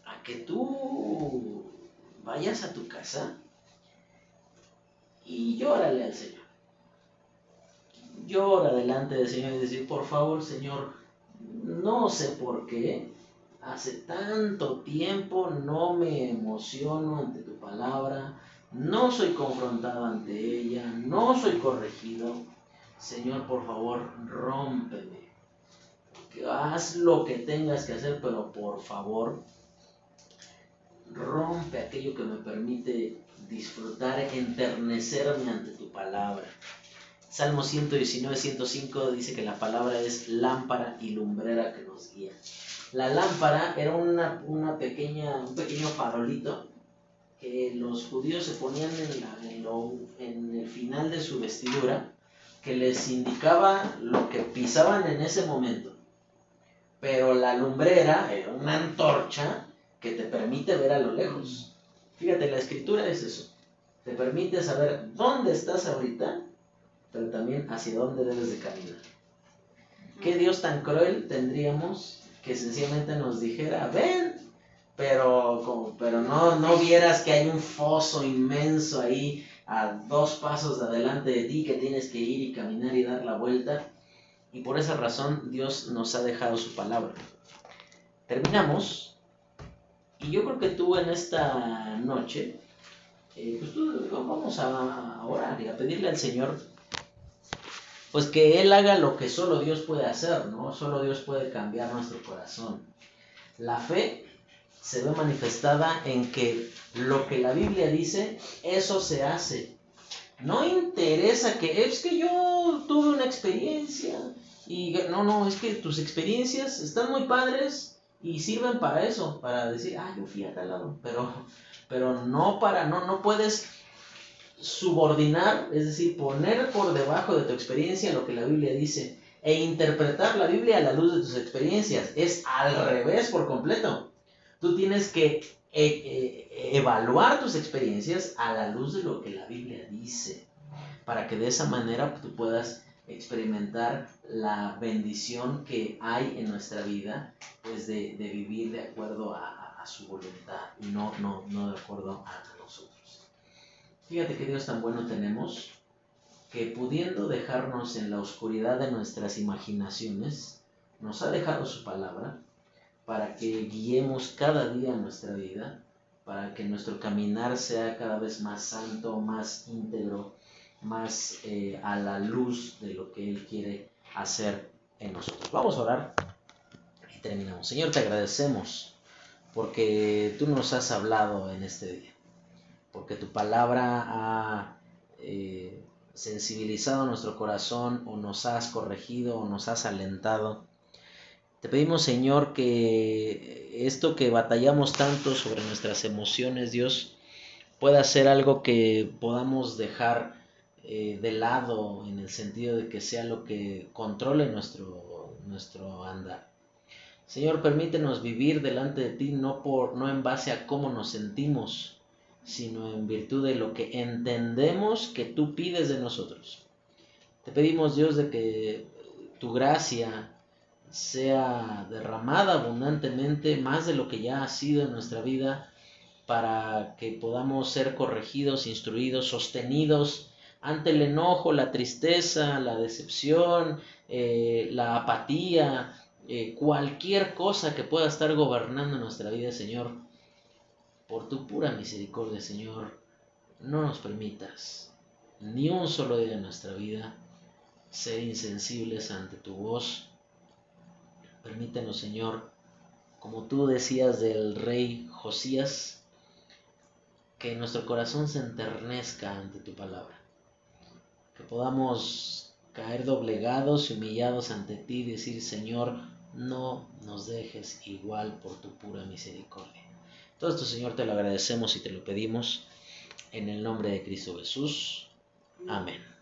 a que tú vayas a tu casa y llórale al Señor. Llora delante del Señor y decir, por favor, Señor, no sé por qué, hace tanto tiempo no me emociono ante tu palabra, no soy confrontado ante ella, no soy corregido Señor, por favor, rómpeme. Haz lo que tengas que hacer, pero por favor, rompe aquello que me permite disfrutar, enternecerme ante tu palabra. Salmo 119, 105 dice que la palabra es lámpara y lumbrera que nos guía. La lámpara era una, una pequeña, un pequeño farolito que los judíos se ponían en, en el final de su vestidura que les indicaba lo que pisaban en ese momento. Pero la lumbrera era una antorcha que te permite ver a lo lejos. Fíjate, la escritura es eso. Te permite saber dónde estás ahorita, pero también hacia dónde debes de caminar. ¿Qué Dios tan cruel tendríamos que sencillamente nos dijera, ven, pero, como, pero no, no vieras que hay un foso inmenso ahí a dos pasos adelante de ti que tienes que ir y caminar y dar la vuelta. Y por esa razón Dios nos ha dejado su palabra. Terminamos. Y yo creo que tú en esta noche, eh, pues tú, vamos a orar y a pedirle al Señor, pues que Él haga lo que solo Dios puede hacer, ¿no? Solo Dios puede cambiar nuestro corazón. La fe se ve manifestada en que lo que la Biblia dice, eso se hace. No interesa que es que yo tuve una experiencia y no, no, es que tus experiencias están muy padres y sirven para eso, para decir, ah, yo fui a tal lado, pero, pero no para, no, no puedes subordinar, es decir, poner por debajo de tu experiencia lo que la Biblia dice. e interpretar la Biblia a la luz de tus experiencias. Es al revés por completo. Tú tienes que eh, eh, evaluar tus experiencias a la luz de lo que la Biblia dice, para que de esa manera tú puedas experimentar la bendición que hay en nuestra vida, pues de, vivir de acuerdo a, su voluntad y no, no, no de acuerdo a. Fíjate que Dios tan bueno tenemos que pudiendo dejarnos en la oscuridad de nuestras imaginaciones, nos ha dejado su palabra para que guiemos cada día nuestra vida, para que nuestro caminar sea cada vez más santo, más íntegro, más eh, a la luz de lo que Él quiere hacer en nosotros. Vamos a orar y terminamos. Señor, te agradecemos porque tú nos has hablado en este día, porque tu palabra ha eh, sensibilizado nuestro corazón o nos has corregido o nos has alentado. Te pedimos, Señor, que esto que batallamos tanto sobre nuestras emociones, Dios, pueda ser algo que podamos dejar eh, de lado en el sentido de que sea lo que controle nuestro, nuestro andar. Señor, permítenos vivir delante de ti no, por, no en base a cómo nos sentimos, sino en virtud de lo que entendemos que tú pides de nosotros. Te pedimos, Dios, de que tu gracia sea derramada abundantemente, más de lo que ya ha sido en nuestra vida, para que podamos ser corregidos, instruidos, sostenidos ante el enojo, la tristeza, la decepción, eh, la apatía, eh, cualquier cosa que pueda estar gobernando nuestra vida, Señor por tu pura misericordia, Señor, no nos permitas ni un solo día de nuestra vida ser insensibles ante tu voz. Permítenos, Señor, como tú decías del rey Josías, que nuestro corazón se enternezca ante tu palabra, que podamos caer doblegados y humillados ante ti y decir, Señor, no nos dejes igual por tu pura misericordia. Todo esto, Señor, te lo agradecemos y te lo pedimos en el nombre de Cristo Jesús. Amén.